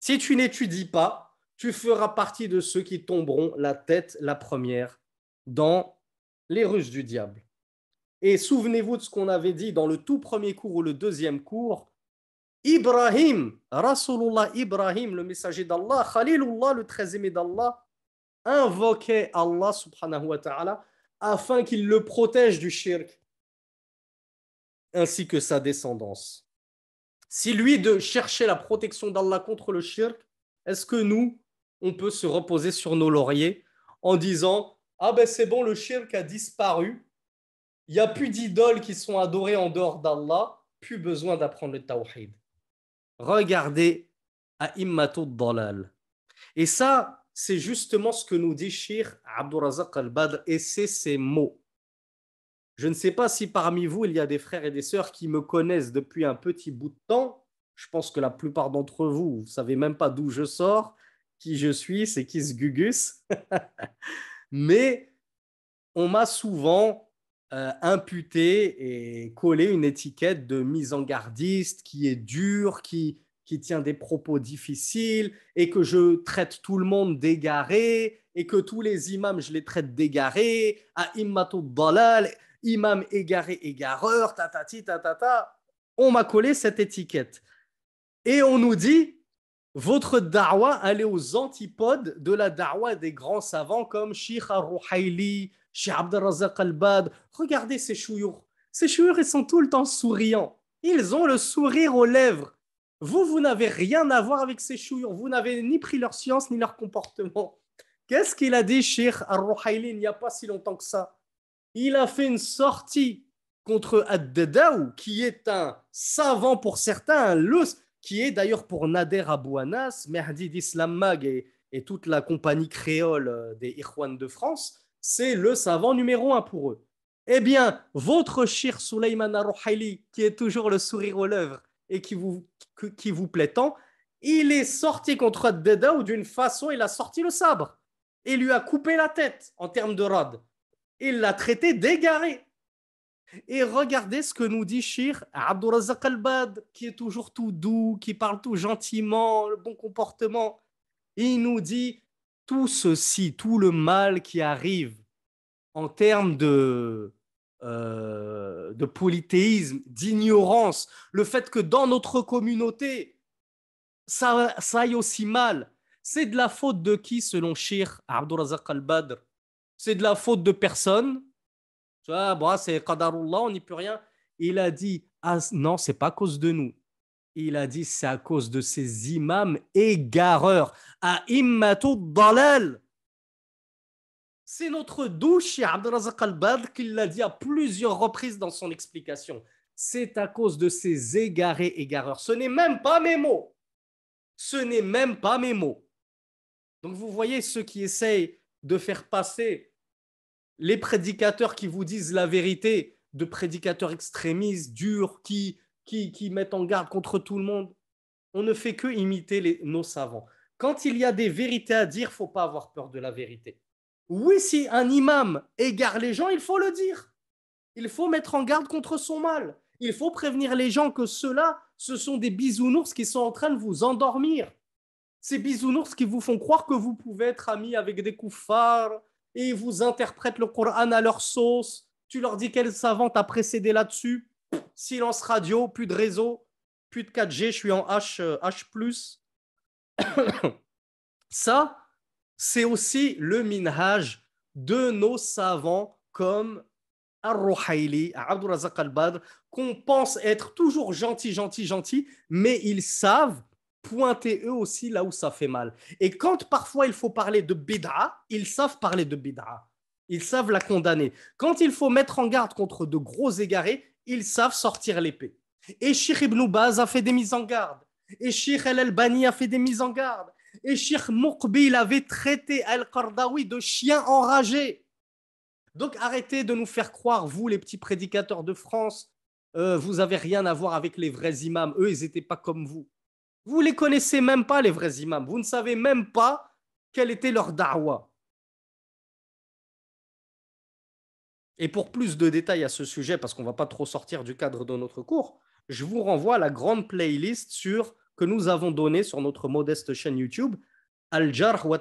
Si tu n'étudies pas, tu feras partie de ceux qui tomberont la tête la première dans les ruses du diable. Et souvenez-vous de ce qu'on avait dit dans le tout premier cours ou le deuxième cours. Ibrahim, Rasulullah Ibrahim, le messager d'Allah, Khalilullah, le très aimé d'Allah, invoquait Allah subhanahu wa ta'ala afin qu'il le protège du shirk ainsi que sa descendance. Si lui de chercher la protection d'Allah contre le shirk, est-ce que nous, on peut se reposer sur nos lauriers en disant Ah ben c'est bon, le shirk a disparu, il n'y a plus d'idoles qui sont adorées en dehors d'Allah, plus besoin d'apprendre le tawhid. Regardez à Immatud Dalal. Et ça, c'est justement ce que nous dit Shir Abdurazak al-Badr, et c'est ces mots. Je ne sais pas si parmi vous, il y a des frères et des sœurs qui me connaissent depuis un petit bout de temps. Je pense que la plupart d'entre vous, vous ne savez même pas d'où je sors, qui je suis, c'est qui ce Gugus. [laughs] Mais on m'a souvent euh, imputer et coller une étiquette de mise en gardiste qui est dure, qui, qui tient des propos difficiles et que je traite tout le monde d'égaré et que tous les imams, je les traite d'égarés, à immatou dalal, imam égaré, égareur, tatati, tatata. On m'a collé cette étiquette. Et on nous dit, votre darwa, elle est aux antipodes de la darwa des grands savants comme Sheikh al-Ruhaili, chez Abdelrazak al-Bad. Regardez ces chouyours. Ces chouyours, ils sont tout le temps souriants. Ils ont le sourire aux lèvres. Vous, vous n'avez rien à voir avec ces chouyours. Vous n'avez ni pris leur science ni leur comportement. Qu'est-ce qu'il a dit, Sheikh al-Ruhaili, il n'y a pas si longtemps que ça? Il a fait une sortie contre Ad-Dadaou, qui est un savant pour certains, un qui est d'ailleurs pour Nader Abou Anas, Mehdi d'Islam Mag et, toute la compagnie créole des Irwan de France c'est le savant numéro un pour eux. Eh bien, votre cher Suleyman Arouhaili, qui est toujours le sourire aux lèvres et qui vous, qui vous plaît tant, il est sorti contre Deda ou d'une façon, il a sorti le sabre et lui a coupé la tête en termes de rod. Il l'a traité d'égaré. Et regardez ce que nous dit Shir Abdurazak al-Bad, qui est toujours tout doux, qui parle tout gentiment, le bon comportement. Il nous dit tout ceci, tout le mal qui arrive en termes de, euh, de polythéisme, d'ignorance, le fait que dans notre communauté, ça, ça aille aussi mal, c'est de la faute de qui selon Shir Abdurazak al-Badr? C'est de la faute de personne Tu vois, bon, c'est Qadarullah, on n'y peut rien. Il a dit, ah, non, c'est pas à cause de nous il a dit c'est à cause de ces imams égareurs. À immatou dalal. C'est notre douche, Abdelazak al-Badr, qui l'a dit à plusieurs reprises dans son explication. C'est à cause de ces égarés égareurs. Ce n'est même pas mes mots. Ce n'est même pas mes mots. Donc vous voyez ceux qui essayent de faire passer les prédicateurs qui vous disent la vérité, de prédicateurs extrémistes, durs, qui qui, mettent en garde contre tout le monde. On ne fait que imiter nos savants. Quand il y a des vérités à dire, faut pas avoir peur de la vérité. Oui, si un imam égare les gens, il faut le dire. Il faut mettre en garde contre son mal. Il faut prévenir les gens que ceux-là, ce sont des bisounours qui sont en train de vous endormir. Ces bisounours qui vous font croire que vous pouvez être amis avec des koufars et ils vous interprètent le Coran à leur sauce. Tu leur dis quel savant t'a précédé là-dessus? Silence radio, plus de réseau, plus de 4G, je suis en H, euh, H+. [coughs] Ça, c'est aussi le minhaj de nos savants comme Ar-Ruhaili, Abdurazak al-Badr, qu'on pense être toujours gentils, gentils, gentils, mais ils savent pointer eux aussi là où ça fait mal. Et quand parfois il faut parler de bid'a, ils savent parler de bid'a. Ils savent la condamner. Quand il faut mettre en garde contre de gros égarés, ils savent sortir l'épée. Et Sheikh Ibn Baz a fait des mises en garde. Et Sheikh Al-Albani a fait des mises en garde. Et Sheikh Muqbil avait traité Al-Qardawi de chien enragé. Donc arrêtez de nous faire croire, vous les petits prédicateurs de France, euh, vous n'avez rien à voir avec les vrais imams. Eux, ils n'étaient pas comme vous. Vous ne les connaissez même pas, les vrais imams. Vous ne savez même pas quel était leur da'wah. Et pour plus de détails à ce sujet, parce qu'on ne va pas trop sortir du cadre de notre cours, je vous renvoie à la grande playlist sur, que nous avons donnée sur notre modeste chaîne YouTube, Al-Jarh wa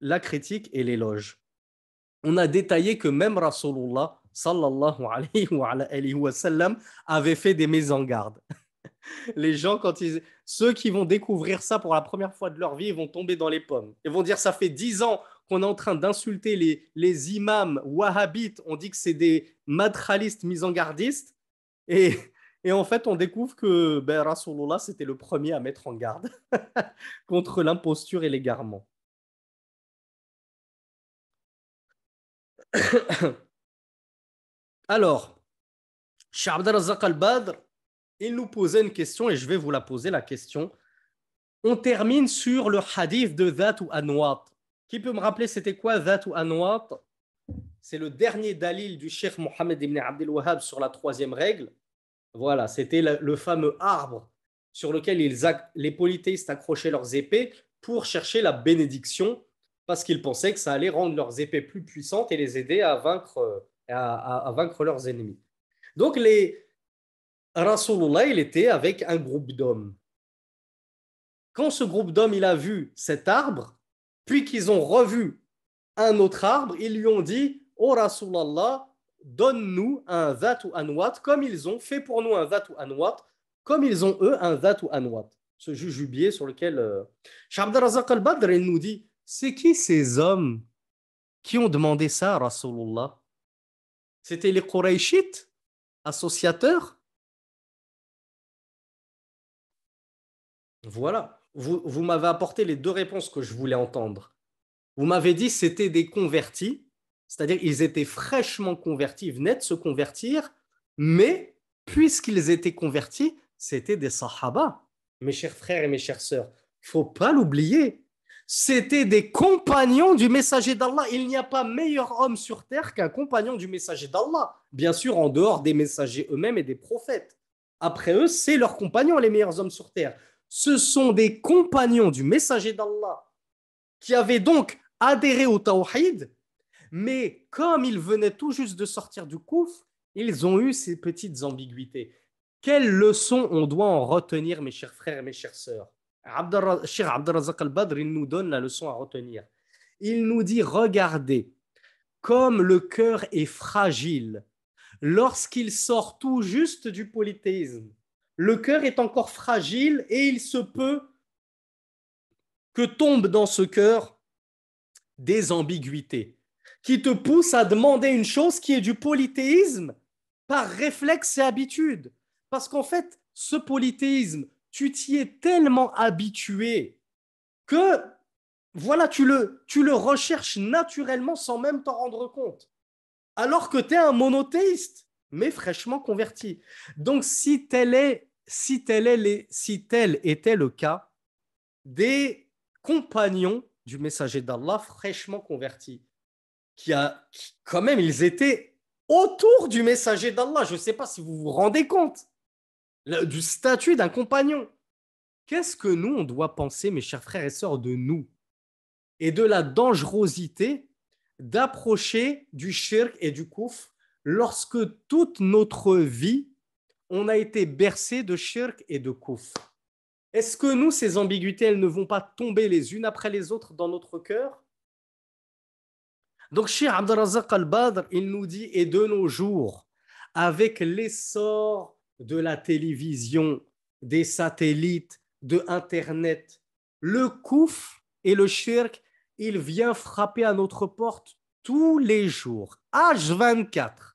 la critique et l'éloge. On a détaillé que même Rasulullah sallallahu alayhi wa, sallam avait fait des mises en garde. [laughs] Les gens, ceux qui vont découvrir ça pour la première fois de leur vie, ils vont tomber dans les pommes. Ils vont dire ça fait dix ans qu'on est en train d'insulter les, les imams wahhabites. On dit que c'est des madralistes mis en gardistes. Et, et en fait, on découvre que ben, Rasulullah, c'était le premier à mettre en garde [laughs] contre l'imposture et l'égarement. [coughs] Alors, Abdelazak al-Badr, il nous posait une question et je vais vous la poser la question. On termine sur le hadith de Zat ou Anwat. Qui peut me rappeler c'était quoi Zat ou Anwat? C'est le dernier dalil du Cheikh Mohammed ibn Abdel Wahhab sur la troisième règle. Voilà, c'était le, fameux arbre sur lequel les polythéistes accrochaient leurs épées pour chercher la bénédiction parce qu'ils pensaient que ça allait rendre leurs épées plus puissantes et les aider à vaincre, leurs ennemis. Donc, les Rasulullah, il était avec un groupe d'hommes. Quand ce groupe d'hommes, il a vu cet arbre, puis qu'ils ont revu un autre arbre, ils lui ont dit, oh Rasulallah, donne-nous un Zat ou Anwat, comme ils ont fait pour nous un Zat ou Anwat, comme ils ont eux un Zat ou Anwat. Ce jujubier sur lequel. Euh... al-Badr, il nous dit c'est qui ces hommes qui ont demandé ça à Rasulullah? C'était les Qurayshites, associateurs? Voilà. Vous, vous m'avez apporté les deux réponses que je voulais entendre. Vous m'avez dit c'était des convertis c'est-à-dire ils étaient fraîchement convertis, ils venaient de se convertir, mais puisqu'ils étaient convertis, c'était des sahaba, mes chers frères et mes chères sœurs. Il faut pas l'oublier. C'était des compagnons du messager d'Allah. Il n'y a pas meilleur homme sur terre qu'un compagnon du messager d'Allah. Bien sûr, en dehors des messagers eux-mêmes et des prophètes. Après eux, c'est leurs compagnons les meilleurs hommes sur terre. Ce sont des compagnons du messager d'Allah qui avaient donc adhéré au tawhid mais comme ils venaient tout juste de sortir du couf, ils ont eu ces petites ambiguïtés. Quelles leçons on doit en retenir, mes chers frères et mes chères sœurs? Cheikh Abdelrazak al-Badr, il nous donne la leçon à retenir. Il nous dit, regardez, comme le cœur est fragile lorsqu'il sort tout juste du polythéisme. Le cœur est encore fragile et il se peut que tombe dans ce cœur des ambiguïtés qui te pousse à demander une chose qui est du polythéisme par réflexe et habitude. Parce qu'en fait, ce polythéisme, tu t'y es tellement habitué que voilà, tu le, tu le recherches naturellement sans même t'en rendre compte. Alors que tu es un monothéiste, mais fraîchement converti. Donc, si tel, est, si, tel est si tel était le cas des compagnons du messager d'Allah fraîchement convertis, quand même, ils étaient autour du messager d'Allah. Je ne sais pas si vous vous rendez compte du statut d'un compagnon. Qu'est-ce que nous, on doit penser, mes chers frères et sœurs, de nous et de la dangerosité d'approcher du shirk et du kouf lorsque toute notre vie, on a été bercé de shirk et de kouf? Est-ce que nous, ces ambiguïtés, elles ne vont pas tomber les unes après les autres dans notre cœur? Donc, Cheikh Abdelrazak al-Badr, il nous dit, et de nos jours, avec l'essor de la télévision, des satellites, de Internet, le kouf et le shirk, il vient frapper à notre porte tous les jours, H24.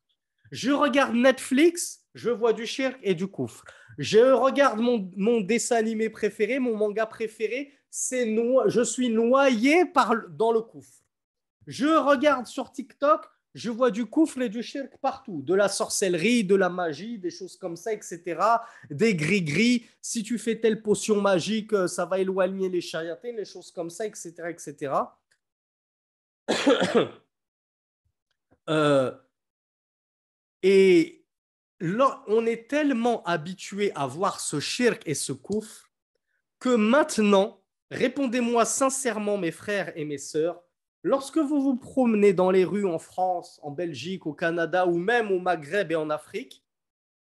Je regarde Netflix, je vois du shirk et du koufr. Je regarde mon, dessin animé préféré, mon manga préféré, c'est je suis noyé dans le koufr. Je regarde sur TikTok, je vois du koufr et du shirk partout, de la sorcellerie, de la magie, des choses comme ça, etc. Des gris-gris. Si tu fais telle potion magique, euh, ça va éloigner les chariatés, les choses comme ça, etc. etc. [coughs] Euh, et là, on est tellement habitué à voir ce shirk et ce koufr que maintenant, répondez-moi sincèrement, mes frères et mes sœurs, lorsque vous vous promenez dans les rues en France, en Belgique, au Canada ou même au Maghreb et en Afrique,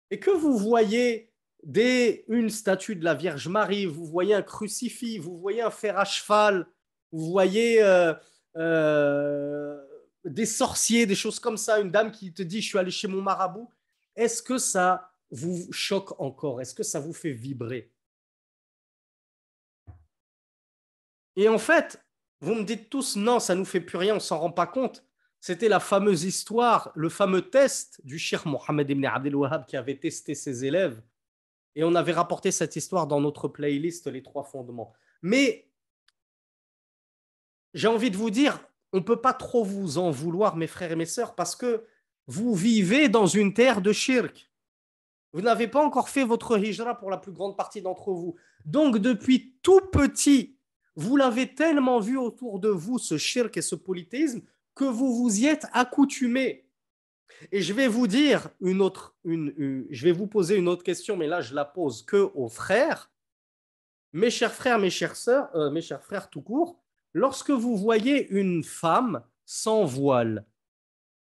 et que vous voyez des, une statue de la Vierge Marie, vous voyez un crucifix, vous voyez un fer à cheval, vous voyez euh, euh, des sorciers, des choses comme ça, une dame qui te dit je suis allé chez mon marabout, est-ce que ça vous choque encore? Est-ce que ça vous fait vibrer? Et en fait, vous me dites tous non, ça nous fait plus rien, on s'en rend pas compte. C'était la fameuse histoire, le fameux test du Cheikh Mohamed ibn Abdel qui avait testé ses élèves. Et on avait rapporté cette histoire dans notre playlist Les Trois Fondements. Mais j'ai envie de vous dire, on ne peut pas trop vous en vouloir, mes frères et mes sœurs, parce que vous vivez dans une terre de shirk. Vous n'avez pas encore fait votre hijra pour la plus grande partie d'entre vous. Donc, depuis tout petit, vous l'avez tellement vu autour de vous, ce shirk et ce polythéisme, que vous vous y êtes accoutumé. Et je vais vous dire une autre, une, je vais vous poser une autre question, mais là, je la pose que aux frères. Mes chers frères, mes chères sœurs, euh, mes chers frères tout court, lorsque vous voyez une femme sans voile,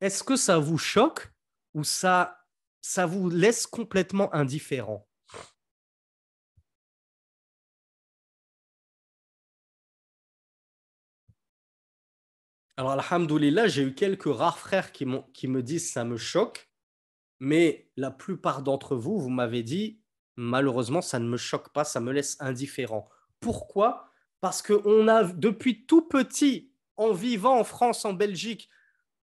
est-ce que ça vous choque ou ça, ça vous laisse complètement indifférent? Alors, alhamdoulilah, j'ai eu quelques rares frères qui, me disent ça me choque, mais la plupart d'entre vous, vous m'avez dit, malheureusement, ça ne me choque pas, ça me laisse indifférent. Pourquoi? Parce qu'on a, depuis tout petit, en vivant en France, en Belgique,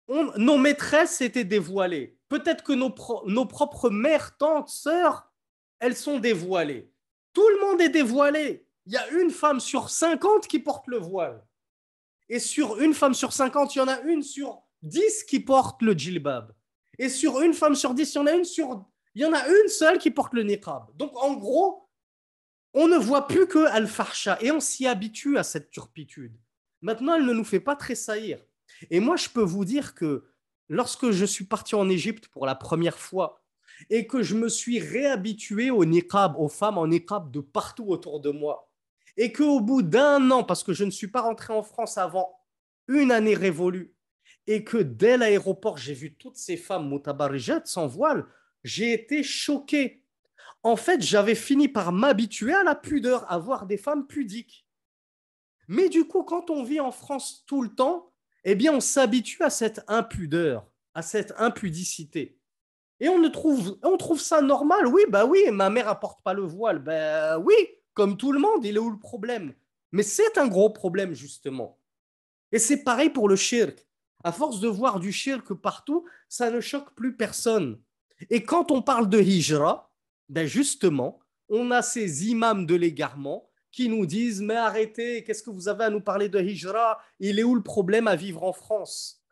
nos maîtresses étaient dévoilées. Peut-être que nos, nos propres mères, tantes, sœurs, elles sont dévoilées. Tout le monde est dévoilé. Il y a une femme sur 50 qui porte le voile. Et sur une femme sur 50, il y en a une sur 10 qui porte le djilbab. Et sur une femme sur 10, il y en a une sur il y en a une seule qui porte le niqab. Donc en gros, on ne voit plus que al-farsha et on s'y habitue à cette turpitude. Maintenant, elle ne nous fait pas tressaillir. Et moi, je peux vous dire que lorsque je suis parti en Égypte pour la première fois et que je me suis réhabitué au niqab, aux femmes en niqab de partout autour de moi, et qu'au bout d'un an, parce que je ne suis pas rentré en France avant une année révolue, et que dès l'aéroport, j'ai vu toutes ces femmes moutabarijat sans voile, j'ai été choqué. En fait, j'avais fini par m'habituer à la pudeur, à voir des femmes pudiques. Mais du coup, quand on vit en France tout le temps, eh bien, on s'habitue à cette impudeur, à cette impudicité. Et on, ne trouve, ça normal? Oui, bah oui, ma mère apporte pas le voile. Ben oui, comme tout le monde, il est où le problème? Mais c'est un gros problème, justement. Et c'est pareil pour le shirk. À force de voir du shirk partout, ça ne choque plus personne. Et quand on parle de hijra, ben justement, on a ces imams de l'égarement qui nous disent Mais arrêtez, qu'est-ce que vous avez à nous parler de hijra? Il est où le problème à vivre en France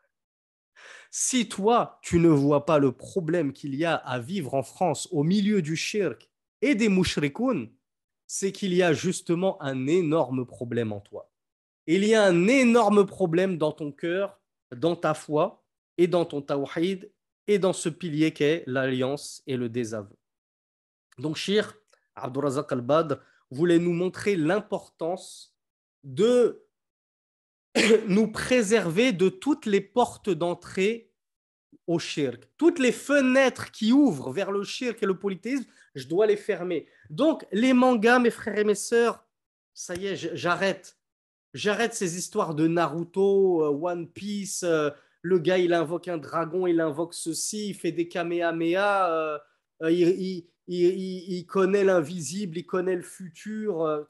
Si toi, tu ne vois pas le problème qu'il y a à vivre en France au milieu du shirk et des mushrikoun, c'est qu'il y a justement un énorme problème en toi. Il y a un énorme problème dans ton cœur, dans ta foi et dans ton tawhid et dans ce pilier qu'est l'alliance et le désaveu. Donc, Shir, Abdurazak al-Badr, voulait nous montrer l'importance de [coughs] nous préserver de toutes les portes d'entrée au shirk. Toutes les fenêtres qui ouvrent vers le shirk et le polythéisme, je dois les fermer. Donc, les mangas, mes frères et mes sœurs, ça y est, j'arrête. J'arrête ces histoires de Naruto, euh, One Piece. Euh, le gars, il invoque un dragon, il invoque ceci, il fait des kamehameha. Euh, il, connaît l'invisible, il connaît le futur,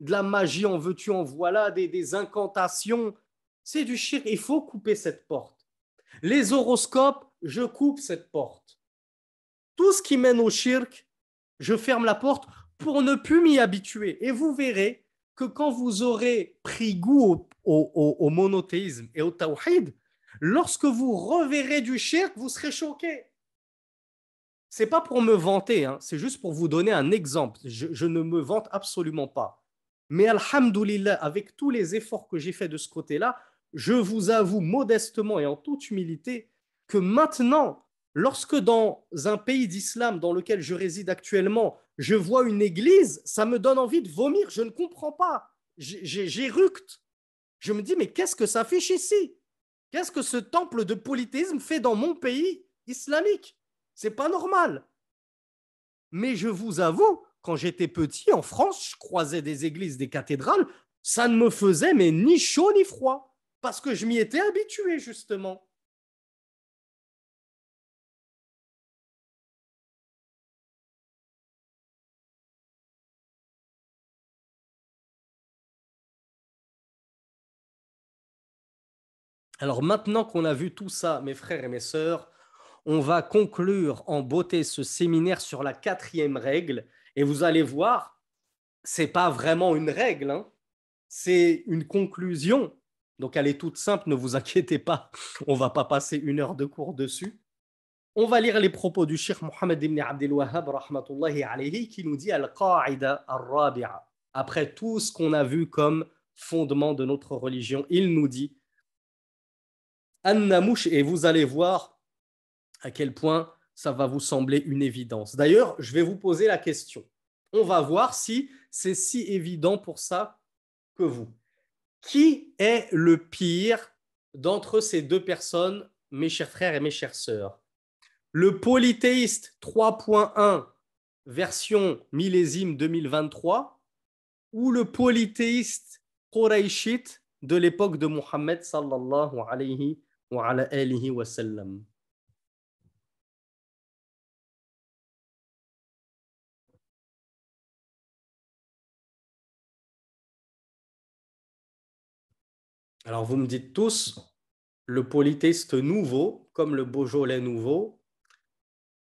de la magie en veux-tu, en voilà, des, incantations. C'est du shirk. Il faut couper cette porte. Les horoscopes, je coupe cette porte. Tout ce qui mène au shirk, je ferme la porte pour ne plus m'y habituer. Et vous verrez que quand vous aurez pris goût au, monothéisme et au tawhid, lorsque vous reverrez du shirk, vous serez choqué. C'est pas pour me vanter, hein, c'est juste pour vous donner un exemple. Je, ne me vante absolument pas. Mais alhamdoulilah, avec tous les efforts que j'ai faits de ce côté-là, je vous avoue modestement et en toute humilité que maintenant, lorsque dans un pays d'islam dans lequel je réside actuellement, je vois une église, ça me donne envie de vomir. Je ne comprends pas. J'éructe. Je me dis, mais qu'est-ce que ça fait ici? Qu'est-ce que ce temple de polythéisme fait dans mon pays islamique? C'est pas normal. Mais je vous avoue, quand j'étais petit en France, je croisais des églises, des cathédrales, ça ne me faisait mais ni chaud ni froid, parce que je m'y étais habitué justement. Alors maintenant qu'on a vu tout ça, mes frères et mes sœurs, on va conclure en beauté ce séminaire sur la quatrième règle. Et vous allez voir, c'est pas vraiment une règle, hein. c'est une conclusion. Donc elle est toute simple, ne vous inquiétez pas, [laughs] on va pas passer une heure de cours dessus. On va lire les propos du Cheikh Mohammed ibn Abdel Wahhab qui nous dit Al-Qa'ida al-Rabi'a. Après tout ce qu'on a vu comme fondement de notre religion, il nous dit An-Namouch, et vous allez voir à quel point ça va vous sembler une évidence. D'ailleurs, je vais vous poser la question. On va voir si c'est si évident pour ça que vous. Qui est le pire d'entre ces deux personnes, mes chers frères et mes chères sœurs? Le polythéiste 3.1, version millésime 2023, ou le polythéiste Qurayshite de l'époque de Mohammed sallallahu alayhi alors vous me dites tous, le polythéiste nouveau, comme le Beaujolais nouveau,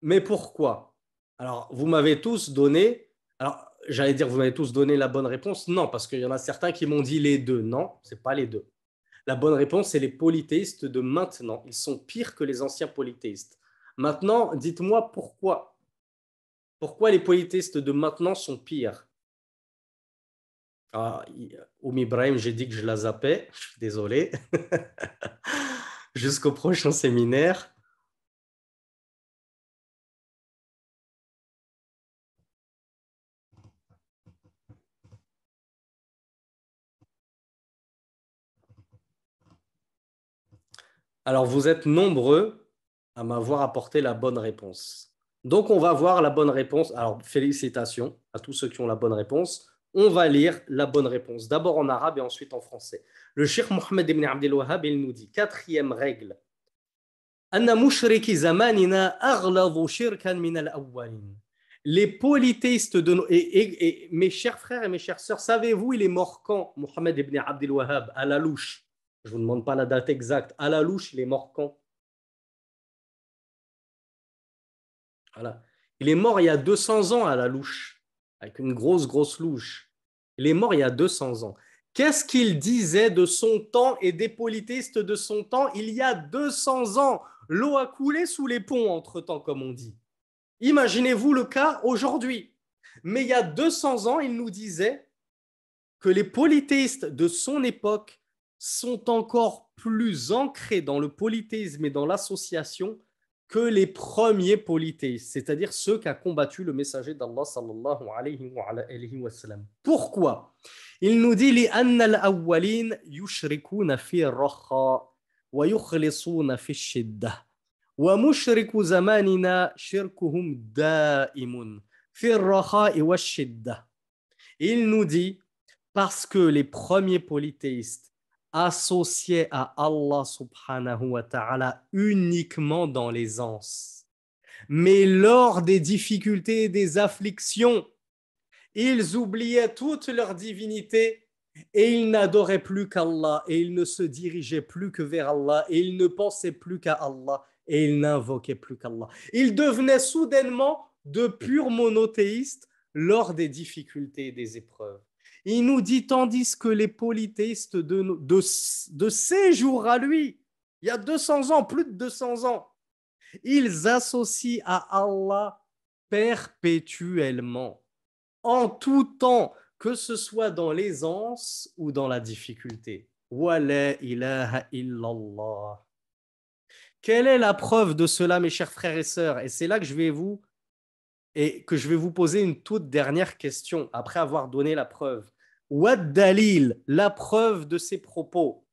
mais pourquoi? Alors vous m'avez tous donné, alors j'allais dire vous m'avez tous donné la bonne réponse, non, parce qu'il y en a certains qui m'ont dit les deux, non, c'est pas les deux. La bonne réponse, c'est les polythéistes de maintenant. Ils sont pires que les anciens polythéistes. Maintenant, dites-moi pourquoi. Pourquoi les polythéistes de maintenant sont pires? Ah, Oum Ibrahim, j'ai dit que je la zappais. [laughs] Je suis désolé. [laughs] Jusqu'au prochain séminaire. Alors, vous êtes nombreux à m'avoir apporté la bonne réponse. Donc, on va voir la bonne réponse. Alors, félicitations à tous ceux qui ont la bonne réponse. On va lire la bonne réponse, d'abord en arabe et ensuite en français. Le Cheikh Mohammed ibn Abdel Wahhab, il nous dit, quatrième règle, les polythéistes de nos... Et, mes chers frères et mes chères sœurs, savez-vous, il est mort quand Mohammed ibn Abdel Wahhab, à la louche. Je ne vous demande pas la date exacte. À la louche, il est mort quand? Voilà. Il est mort il y a 200 ans à la louche, avec une grosse, grosse louche. Il est mort il y a 200 ans. Qu'est-ce qu'il disait de son temps et des polythéistes de son temps il y a 200 ans? L'eau a coulé sous les ponts entre-temps, comme on dit. Imaginez-vous le cas aujourd'hui. Mais il y a 200 ans, il nous disait que les polythéistes de son époque sont encore plus ancrés dans le polythéisme et dans l'association que les premiers polythéistes, c'est-à-dire ceux qui ont combattu le messager d'Allah sallallahu alayhi wa, sallam. Pourquoi Il nous dit لأن الأولين يشركون في الرخاء ويخلصون في الشدة ومشرك زماننا شركهم دائم في الرخاء والشدة. Il nous dit parce que les premiers polythéistes associé à Allah subhanahu wa ta'ala uniquement dans l'aisance. Mais lors des difficultés et des afflictions, ils oubliaient toute leur divinité et ils n'adoraient plus qu'Allah et ils ne se dirigeaient plus que vers Allah et ils ne pensaient plus qu'à Allah et ils n'invoquaient plus qu'Allah. Ils devenaient soudainement de purs monothéistes lors des difficultés et des épreuves. Il nous dit, tandis que les polythéistes de, de, ces jours à lui, il y a 200 ans, plus de 200 ans, ils associent à Allah perpétuellement, en tout temps, que ce soit dans l'aisance ou dans la difficulté. ilaha illallah. Quelle est la preuve de cela, mes chers frères et sœurs? Et c'est là que je vais vous et que je vais vous poser une toute dernière question après avoir donné la preuve. What dalil, la preuve de ces propos,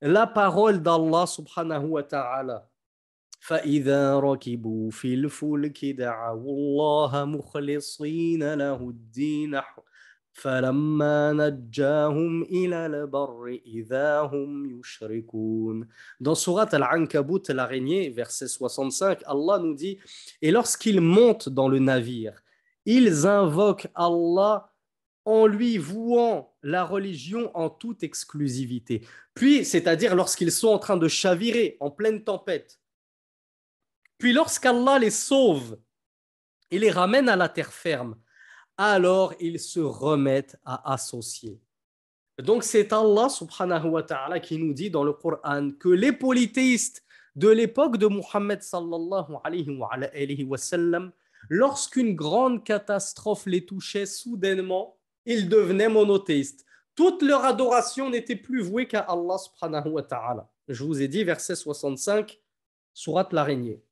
la parole d'Allah subhanahu wa ta'ala. فإذا ركبوا في الفلك دعوا الله مخلصين له الدين dans Surat Al-Ankabut, l'araignée, verset 65, Allah nous dit Et lorsqu'ils montent dans le navire, ils invoquent Allah en lui vouant la religion en toute exclusivité. Puis, c'est-à-dire lorsqu'ils sont en train de chavirer en pleine tempête. Puis, lorsqu'Allah les sauve et les ramène à la terre ferme, alors ils se remettent à associer. Donc c'est Allah subhanahu wa ta'ala qui nous dit dans le Coran que les polythéistes de l'époque de Muhammad sallallahu lorsqu'une grande catastrophe les touchait soudainement, ils devenaient monothéistes. Toute leur adoration n'était plus vouée qu'à Allah subhanahu wa ta'ala. Je vous ai dit verset 65, surat l'araignée.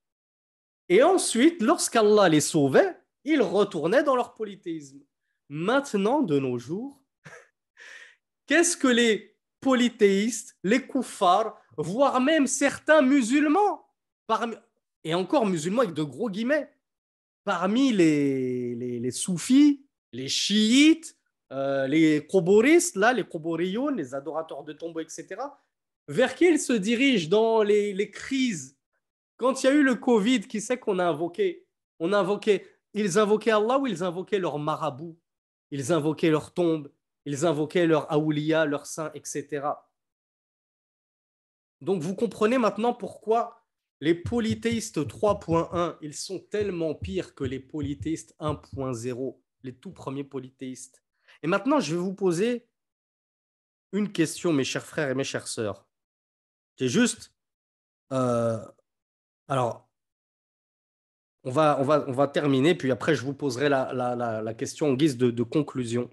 Et ensuite, lorsqu'Allah les sauvait, ils retournaient dans leur polythéisme. Maintenant, de nos jours, [laughs] qu'est-ce que les polythéistes, les koufars, voire même certains musulmans, et encore musulmans avec de gros guillemets, parmi les, les, soufis, les chiites, euh, les koboristes, là, les koboriyoun, les adorateurs de tombeaux, etc., vers qui ils se dirigent dans les, les crises? Quand il y a eu le Covid, qui sait qu'on a invoqué? On a invoqué ils invoquaient Allah ou ils invoquaient leur marabout, ils invoquaient leur tombe, ils invoquaient leur aoulia, leur saint, etc. Donc vous comprenez maintenant pourquoi les polythéistes 3.1, ils sont tellement pires que les polythéistes 1.0, les tout premiers polythéistes. Et maintenant, je vais vous poser une question, mes chers frères et mes chères sœurs. C'est juste... Euh, alors, on va, on, va, on va terminer, puis après je vous poserai la, la, la, question en guise de, de conclusion.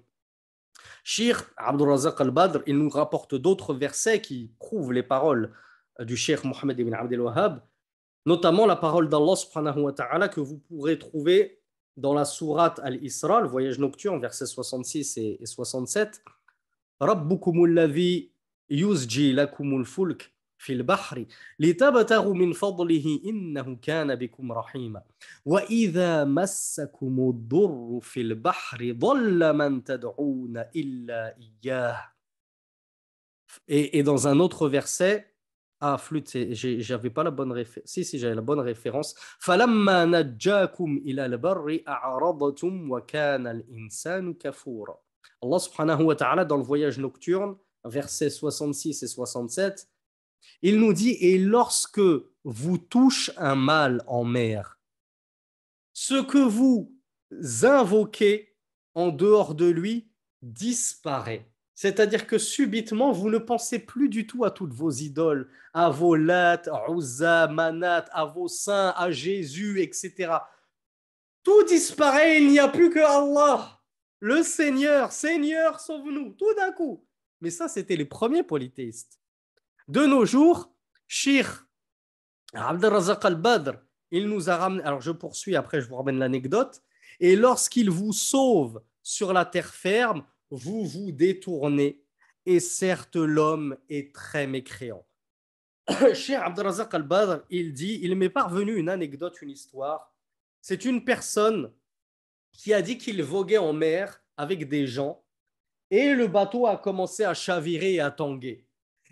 Shir Abdulrazak al-Badr, il nous rapporte d'autres versets qui prouvent les paroles du Cheikh Mohammed ibn Abdel Wahhab, notamment la parole d'Allah subhanahu wa ta'ala que vous pourrez trouver dans la sourate Al-Isra, le voyage nocturne, versets 66 et 67. Rabbukumul ladhi yuzji lakumul fulk في البحر لتبتغوا من فضله إنه كان بكم رحيما وإذا مسكم الضر في البحر ضل من تدعون إلا إياه et, et dans un autre verset Ah, flûte, j'avais pas la bonne référence. Si, si, j'avais la bonne référence. Allah subhanahu wa ta'ala, dans le voyage nocturne, versets 66 et 67, Il nous dit, et lorsque vous touche un mal en mer, ce que vous invoquez en dehors de lui disparaît. C'est-à-dire que subitement, vous ne pensez plus du tout à toutes vos idoles, à vos Lat, Uzza, Manat, à vos saints, à Jésus, etc. Tout disparaît, il n'y a plus que Allah, le Seigneur. Seigneur, sauve-nous, tout d'un coup. Mais ça, c'était les premiers polythéistes. De nos jours, Shir Abdelrazak al-Badr, il nous a ramené. Alors je poursuis, après je vous ramène l'anecdote. Et lorsqu'il vous sauve sur la terre ferme, vous vous détournez. Et certes, l'homme est très mécréant. [coughs] Shir Abdelrazak al-Badr, il dit il m'est parvenu une anecdote, une histoire. C'est une personne qui a dit qu'il voguait en mer avec des gens et le bateau a commencé à chavirer et à tanguer.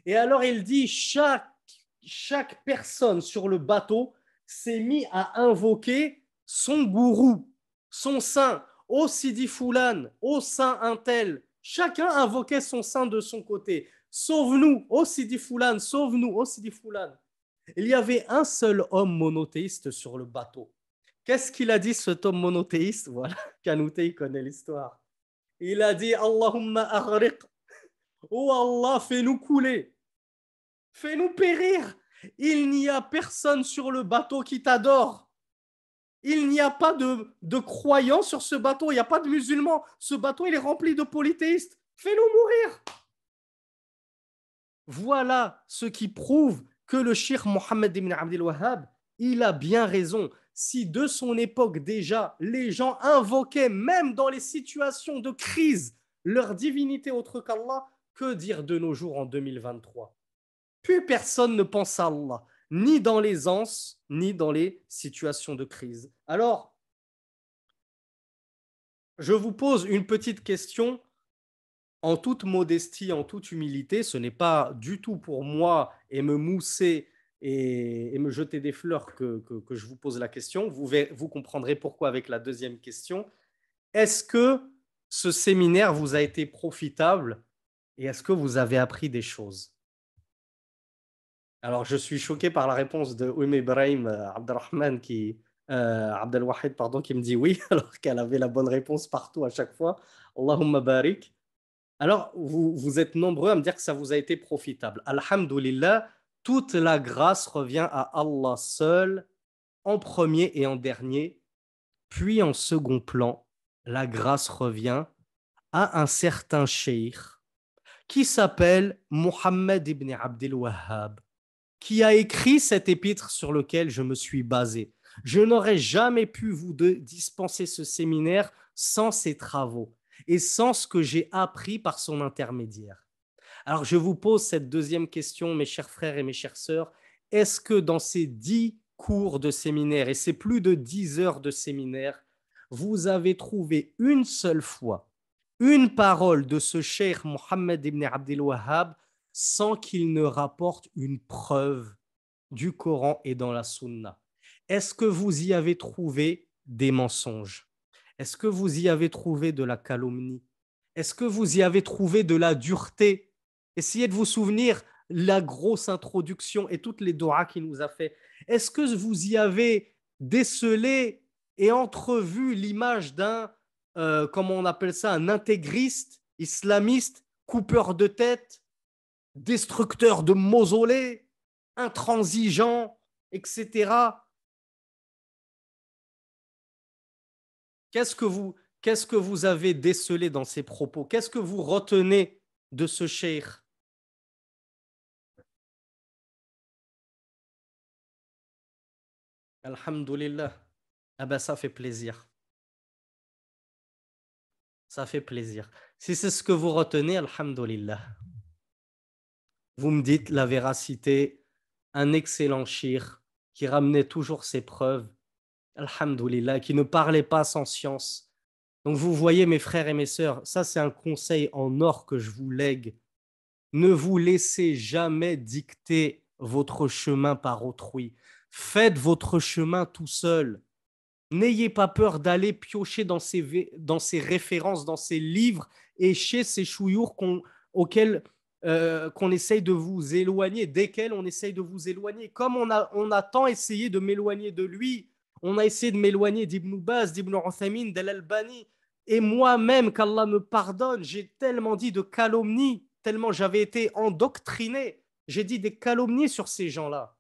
Et alors il dit, chaque, personne sur le bateau s'est mis à invoquer son gourou, son saint, au Sidi Foulan, au saint Intel. Chacun invoquait son saint de son côté. Sauve-nous, au Sidi Foulan, sauve-nous, au Sidi Foulan. Il y avait un seul homme monothéiste sur le bateau. Qu'est-ce qu'il a dit, cet homme monothéiste? Voilà, [laughs] Kanouté, il connaît l'histoire. Il a dit Allahumma aghriq. Oh Allah, fais-nous couler. Fais-nous périr. Il n'y a personne sur le bateau qui t'adore. Il n'y a pas de, de croyants sur ce bateau. Il n'y a pas de musulmans. Ce bateau, il est rempli de polythéistes. Fais-nous mourir. Voilà ce qui prouve que le shir Mohammed ibn Abdel Wahhab, il a bien raison. Si de son époque déjà, les gens invoquaient, même dans les situations de crise, leur divinité autre qu'Allah, que dire de nos jours en 2023 Plus personne ne pense à Allah, ni dans les anses, ni dans les situations de crise. Alors, je vous pose une petite question en toute modestie, en toute humilité. Ce n'est pas du tout pour moi et me mousser et, me jeter des fleurs que, je vous pose la question. Vous, vous comprendrez pourquoi avec la deuxième question. Est-ce que ce séminaire vous a été profitable et est-ce que vous avez appris des choses? Alors, je suis choqué par la réponse de Oum Ibrahim euh, Abdelrahman qui, euh, Abdelwahid, pardon, qui me dit oui, [laughs] alors qu'elle avait la bonne réponse partout à chaque fois. Allahumma barik. Alors, vous, vous êtes nombreux à me dire que ça vous a été profitable. Alhamdulillah, toute la grâce revient à Allah seul, en premier et en dernier. Puis en second plan, la grâce revient à un certain cheikh qui s'appelle Mohammed ibn Abdel Wahhab, qui a écrit cet épître sur lequel je me suis basé. Je n'aurais jamais pu vous dispenser ce séminaire sans ses travaux et sans ce que j'ai appris par son intermédiaire. Alors je vous pose cette deuxième question, mes chers frères et mes chères sœurs. Est-ce que dans ces dix cours de séminaire, et c'est plus de dix heures de séminaire, vous avez trouvé une seule fois une parole de ce cheikh Mohammed ibn Abdel Wahhab sans qu'il ne rapporte une preuve du Coran et dans la Sunna. Est-ce que vous y avez trouvé des mensonges? Est-ce que vous y avez trouvé de la calomnie? Est-ce que vous y avez trouvé de la dureté? Essayez de vous souvenir la grosse introduction et toutes les doigts qu'il nous a fait. Est-ce que vous y avez décelé et entrevu l'image d'un euh, comment on appelle ça, un intégriste, islamiste, coupeur de tête, destructeur de mausolées, intransigeant, etc. Qu'est-ce que vous, qu'est-ce que vous avez décelé dans ces propos? Qu'est-ce que vous retenez de ce cheikh Alhamdulillah. Ah ben ça fait plaisir. Ça fait plaisir. Si c'est ce que vous retenez, Alhamdulillah. Vous me dites la véracité, un excellent shir qui ramenait toujours ses preuves, Alhamdulillah, qui ne parlait pas sans science. Donc vous voyez mes frères et mes sœurs, ça c'est un conseil en or que je vous lègue. Ne vous laissez jamais dicter votre chemin par autrui. Faites votre chemin tout seul. N'ayez pas peur d'aller piocher dans ces, dans ces références, dans ces livres et chez ces chouillours auxquels euh, qu'on essaye de vous éloigner, desquels on essaye de vous éloigner. Comme on a, on a tant essayé de m'éloigner de lui, on a essayé de m'éloigner d'Ibn Baz, d'Ibn Uthaymin, d'Al-Albani. Et moi-même, qu'Allah me pardonne, j'ai tellement dit de calomnies, tellement j'avais été endoctriné. J'ai dit des calomnies sur ces gens-là.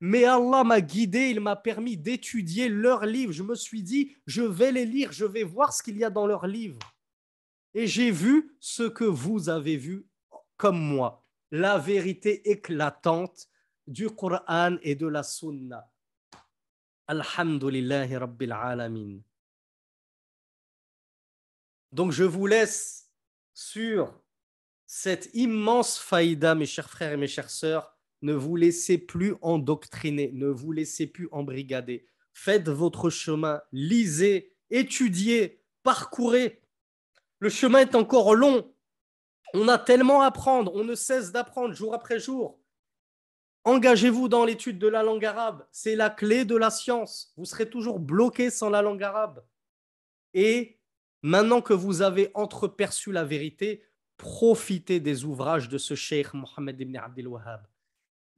Mais Allah m'a guidé, il m'a permis d'étudier leurs livres. Je me suis dit, je vais les lire, je vais voir ce qu'il y a dans leurs livres. Et j'ai vu ce que vous avez vu comme moi, la vérité éclatante du Coran et de la Sunna. Alhamdulillahi Rabbil Alamin. Donc je vous laisse sur cette immense faïda, mes chers frères et mes chères sœurs, ne vous laissez plus endoctriner, ne vous laissez plus embrigader. Faites votre chemin, lisez, étudiez, parcourez. Le chemin est encore long. On a tellement à apprendre, on ne cesse d'apprendre jour après jour. Engagez-vous dans l'étude de la langue arabe, c'est la clé de la science. Vous serez toujours bloqué sans la langue arabe. Et maintenant que vous avez entreperçu la vérité, profitez des ouvrages de ce cheikh Mohammed ibn Abdel Wahhab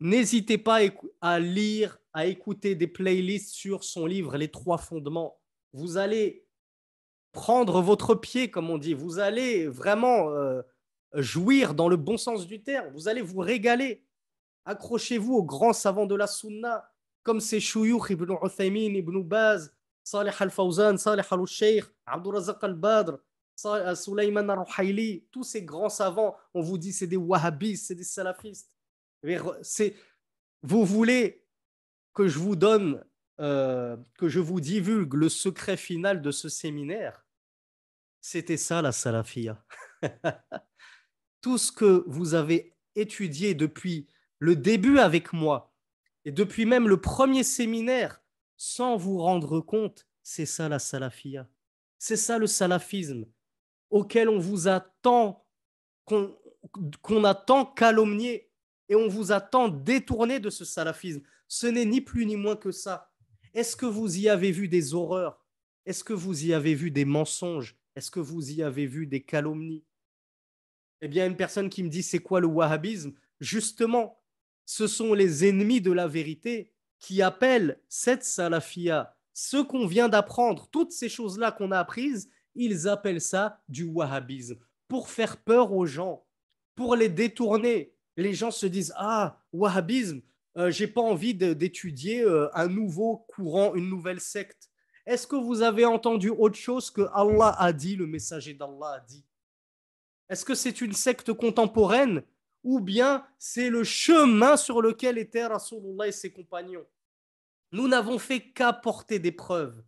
N'hésitez pas à lire, à écouter des playlists sur son livre Les trois fondements. Vous allez prendre votre pied, comme on dit. Vous allez vraiment euh, jouir dans le bon sens du terme. Vous allez vous régaler. Accrochez-vous aux grands savants de la Sunna, comme ces Shuyukh ibn Uthaymin, ibn Baz, Salih al-Fawzan, Salih al-Sheikh, Abdurrazaq al-Badr, euh, Sulaiman al-Ruhayli, tous ces grands savants, on vous dit c'est des wahhabistes, c'est des salafistes. Vous voulez que je vous donne, euh, que je vous divulgue le secret final de ce séminaire? C'était ça la salafia. [laughs] Tout ce que vous avez étudié depuis le début avec moi et depuis même le premier séminaire, sans vous rendre compte, c'est ça la salafia. C'est ça le salafisme auquel on vous a tant, qu'on a tant calomnié et on vous a tant détourné de ce salafisme. Ce n'est ni plus ni moins que ça. Est-ce que vous y avez vu des horreurs? Est-ce que vous y avez vu des mensonges? Est-ce que vous y avez vu des calomnies? Eh bien, une personne qui me dit c'est quoi le wahhabisme? Justement, ce sont les ennemis de la vérité qui appellent cette salafia, ce qu'on vient d'apprendre, toutes ces choses-là qu'on a apprises, ils appellent ça du wahhabisme pour faire peur aux gens, pour les détourner. Les gens se disent Ah, wahhabisme, euh, j'ai pas envie d'étudier euh, un nouveau courant, une nouvelle secte. Est-ce que vous avez entendu autre chose que Allah a dit, le messager d'Allah a dit? Est-ce que c'est une secte contemporaine ou bien c'est le chemin sur lequel étaient Rasulullah et ses compagnons? Nous n'avons fait qu'apporter des preuves.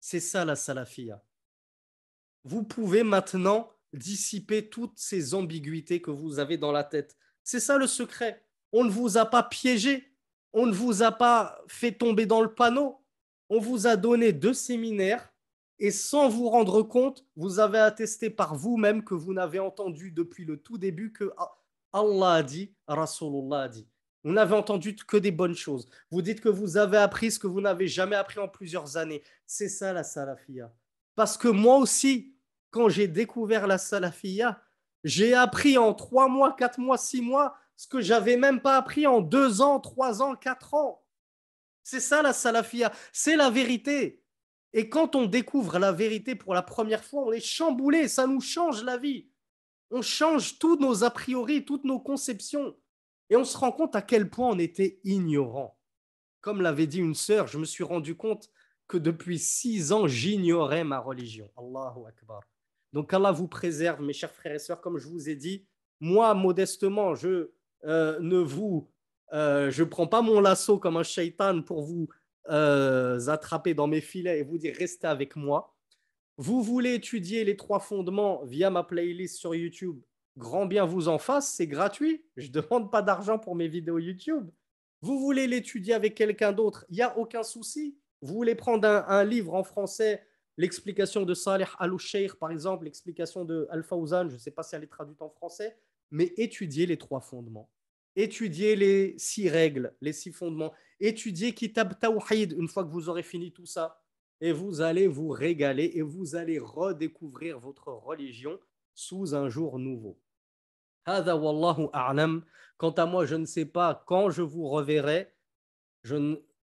C'est ça la salafia. Vous pouvez maintenant dissiper toutes ces ambiguïtés que vous avez dans la tête. C'est ça le secret. On ne vous a pas piégé, on ne vous a pas fait tomber dans le panneau. On vous a donné deux séminaires et sans vous rendre compte, vous avez attesté par vous-même que vous n'avez entendu depuis le tout début que Allah a dit, Rasulullah a dit. Vous n'avez entendu que des bonnes choses. Vous dites que vous avez appris ce que vous n'avez jamais appris en plusieurs années. C'est ça la salafia. Parce que moi aussi, quand j'ai découvert la salafia, j'ai appris en trois mois, quatre mois, six mois ce que j'avais même pas appris en deux ans, trois ans, quatre ans. C'est ça la salafia. C'est la vérité. Et quand on découvre la vérité pour la première fois, on est chamboulé. Ça nous change la vie. On change tous nos a priori, toutes nos conceptions. Et on se rend compte à quel point on était ignorant. Comme l'avait dit une sœur, je me suis rendu compte que depuis six ans, j'ignorais ma religion. Allahu Akbar. Donc Allah vous préserve, mes chers frères et sœurs, comme je vous ai dit. Moi, modestement, je euh, ne vous, euh, je prends pas mon lasso comme un shaitan pour vous euh, attraper dans mes filets et vous dire restez avec moi. Vous voulez étudier les trois fondements via ma playlist sur YouTube grand bien vous en fasse, c'est gratuit. Je ne demande pas d'argent pour mes vidéos YouTube. Vous voulez l'étudier avec quelqu'un d'autre, il n'y a aucun souci. Vous voulez prendre un, livre en français, l'explication de Salih al-Sheikh, par exemple, l'explication de Al-Fawzan, je ne sais pas si elle est traduite en français, mais étudiez les trois fondements. Étudiez les six règles, les six fondements. Étudiez Kitab Tawhid une fois que vous aurez fini tout ça. Et vous allez vous régaler et vous allez redécouvrir votre religion sous un jour nouveau. Quant à moi, je ne sais pas quand je vous reverrai.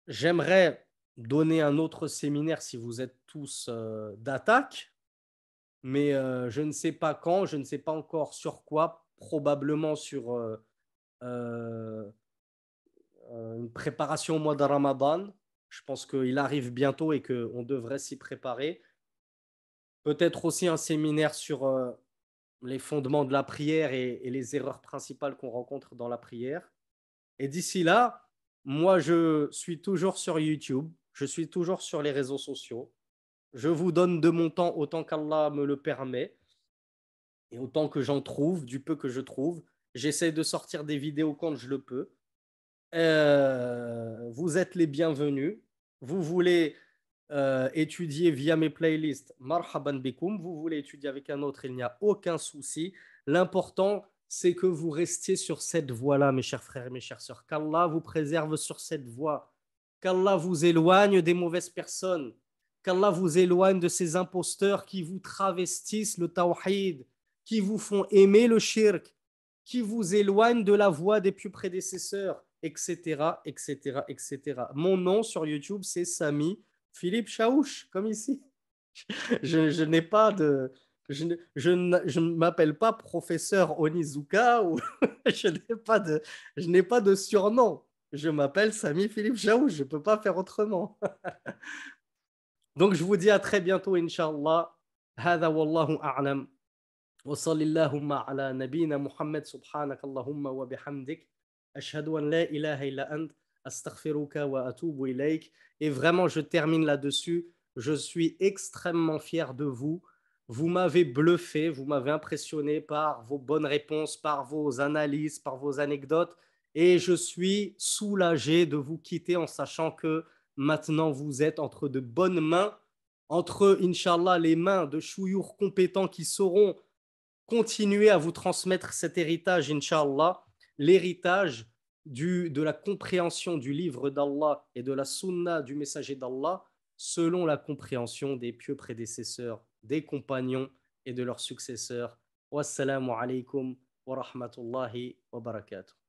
J'aimerais donner un autre séminaire si vous êtes tous euh, d'attaque, mais euh, je ne sais pas quand, je ne sais pas encore sur quoi, probablement sur euh, une préparation au mois de Ramadan. Je pense qu'il arrive bientôt et qu'on devrait s'y préparer. Peut-être aussi un séminaire sur les fondements de la prière et, les erreurs principales qu'on rencontre dans la prière. Et d'ici là, moi, je suis toujours sur YouTube, je suis toujours sur les réseaux sociaux. Je vous donne de mon temps autant qu'Allah me le permet et autant que j'en trouve, du peu que je trouve. J'essaie de sortir des vidéos quand je le peux. Euh, vous êtes les bienvenus. Vous voulez euh, étudier via mes playlists, marhaban. Vous voulez étudier avec un autre, il n'y a aucun souci. L'important, c'est que vous restiez sur cette voie-là, mes chers frères et mes chères sœurs. Qu'Allah vous préserve sur cette voie. Qu'Allah vous éloigne des mauvaises personnes. Qu'Allah vous éloigne de ces imposteurs qui vous travestissent le tawhid, qui vous font aimer le shirk, qui vous éloignent de la voie des plus prédécesseurs, etc., etc., etc. Mon nom sur YouTube, c'est Sami Philippe Chaouch, comme ici. [laughs] Je, n'ai pas de... Je, ne m'appelle pas professeur Onizuka ou [laughs] je n'ai pas de, je n'ai pas de surnom. Je m'appelle Sami Philippe Chaouch, je ne peux pas faire autrement. [laughs] Donc je vous dis à très bientôt, Inch'Allah. هذا والله أعلم وصل اللهم على نبينا محمد سبحانك اللهم وبحمدك أشهد أن لا إله إلا أنت أستغفرك وأتوب إليك Et vraiment, je termine là-dessus. Je suis extrêmement fier de vous. Vous m'avez bluffé, vous m'avez impressionné par vos bonnes réponses, par vos analyses, par vos anecdotes. Et je suis soulagé de vous quitter en sachant que maintenant vous êtes entre de bonnes mains, entre, Inch'Allah, les mains de chouyours compétents qui sauront continuer à vous transmettre cet héritage, Inch'Allah, l'héritage de la compréhension du livre d'Allah et de la sunna du messager d'Allah selon la compréhension des pieux prédécesseurs, des compagnons et de leurs successeurs. Wassalamu alaikum wa rahmatullahi wa barakatuh.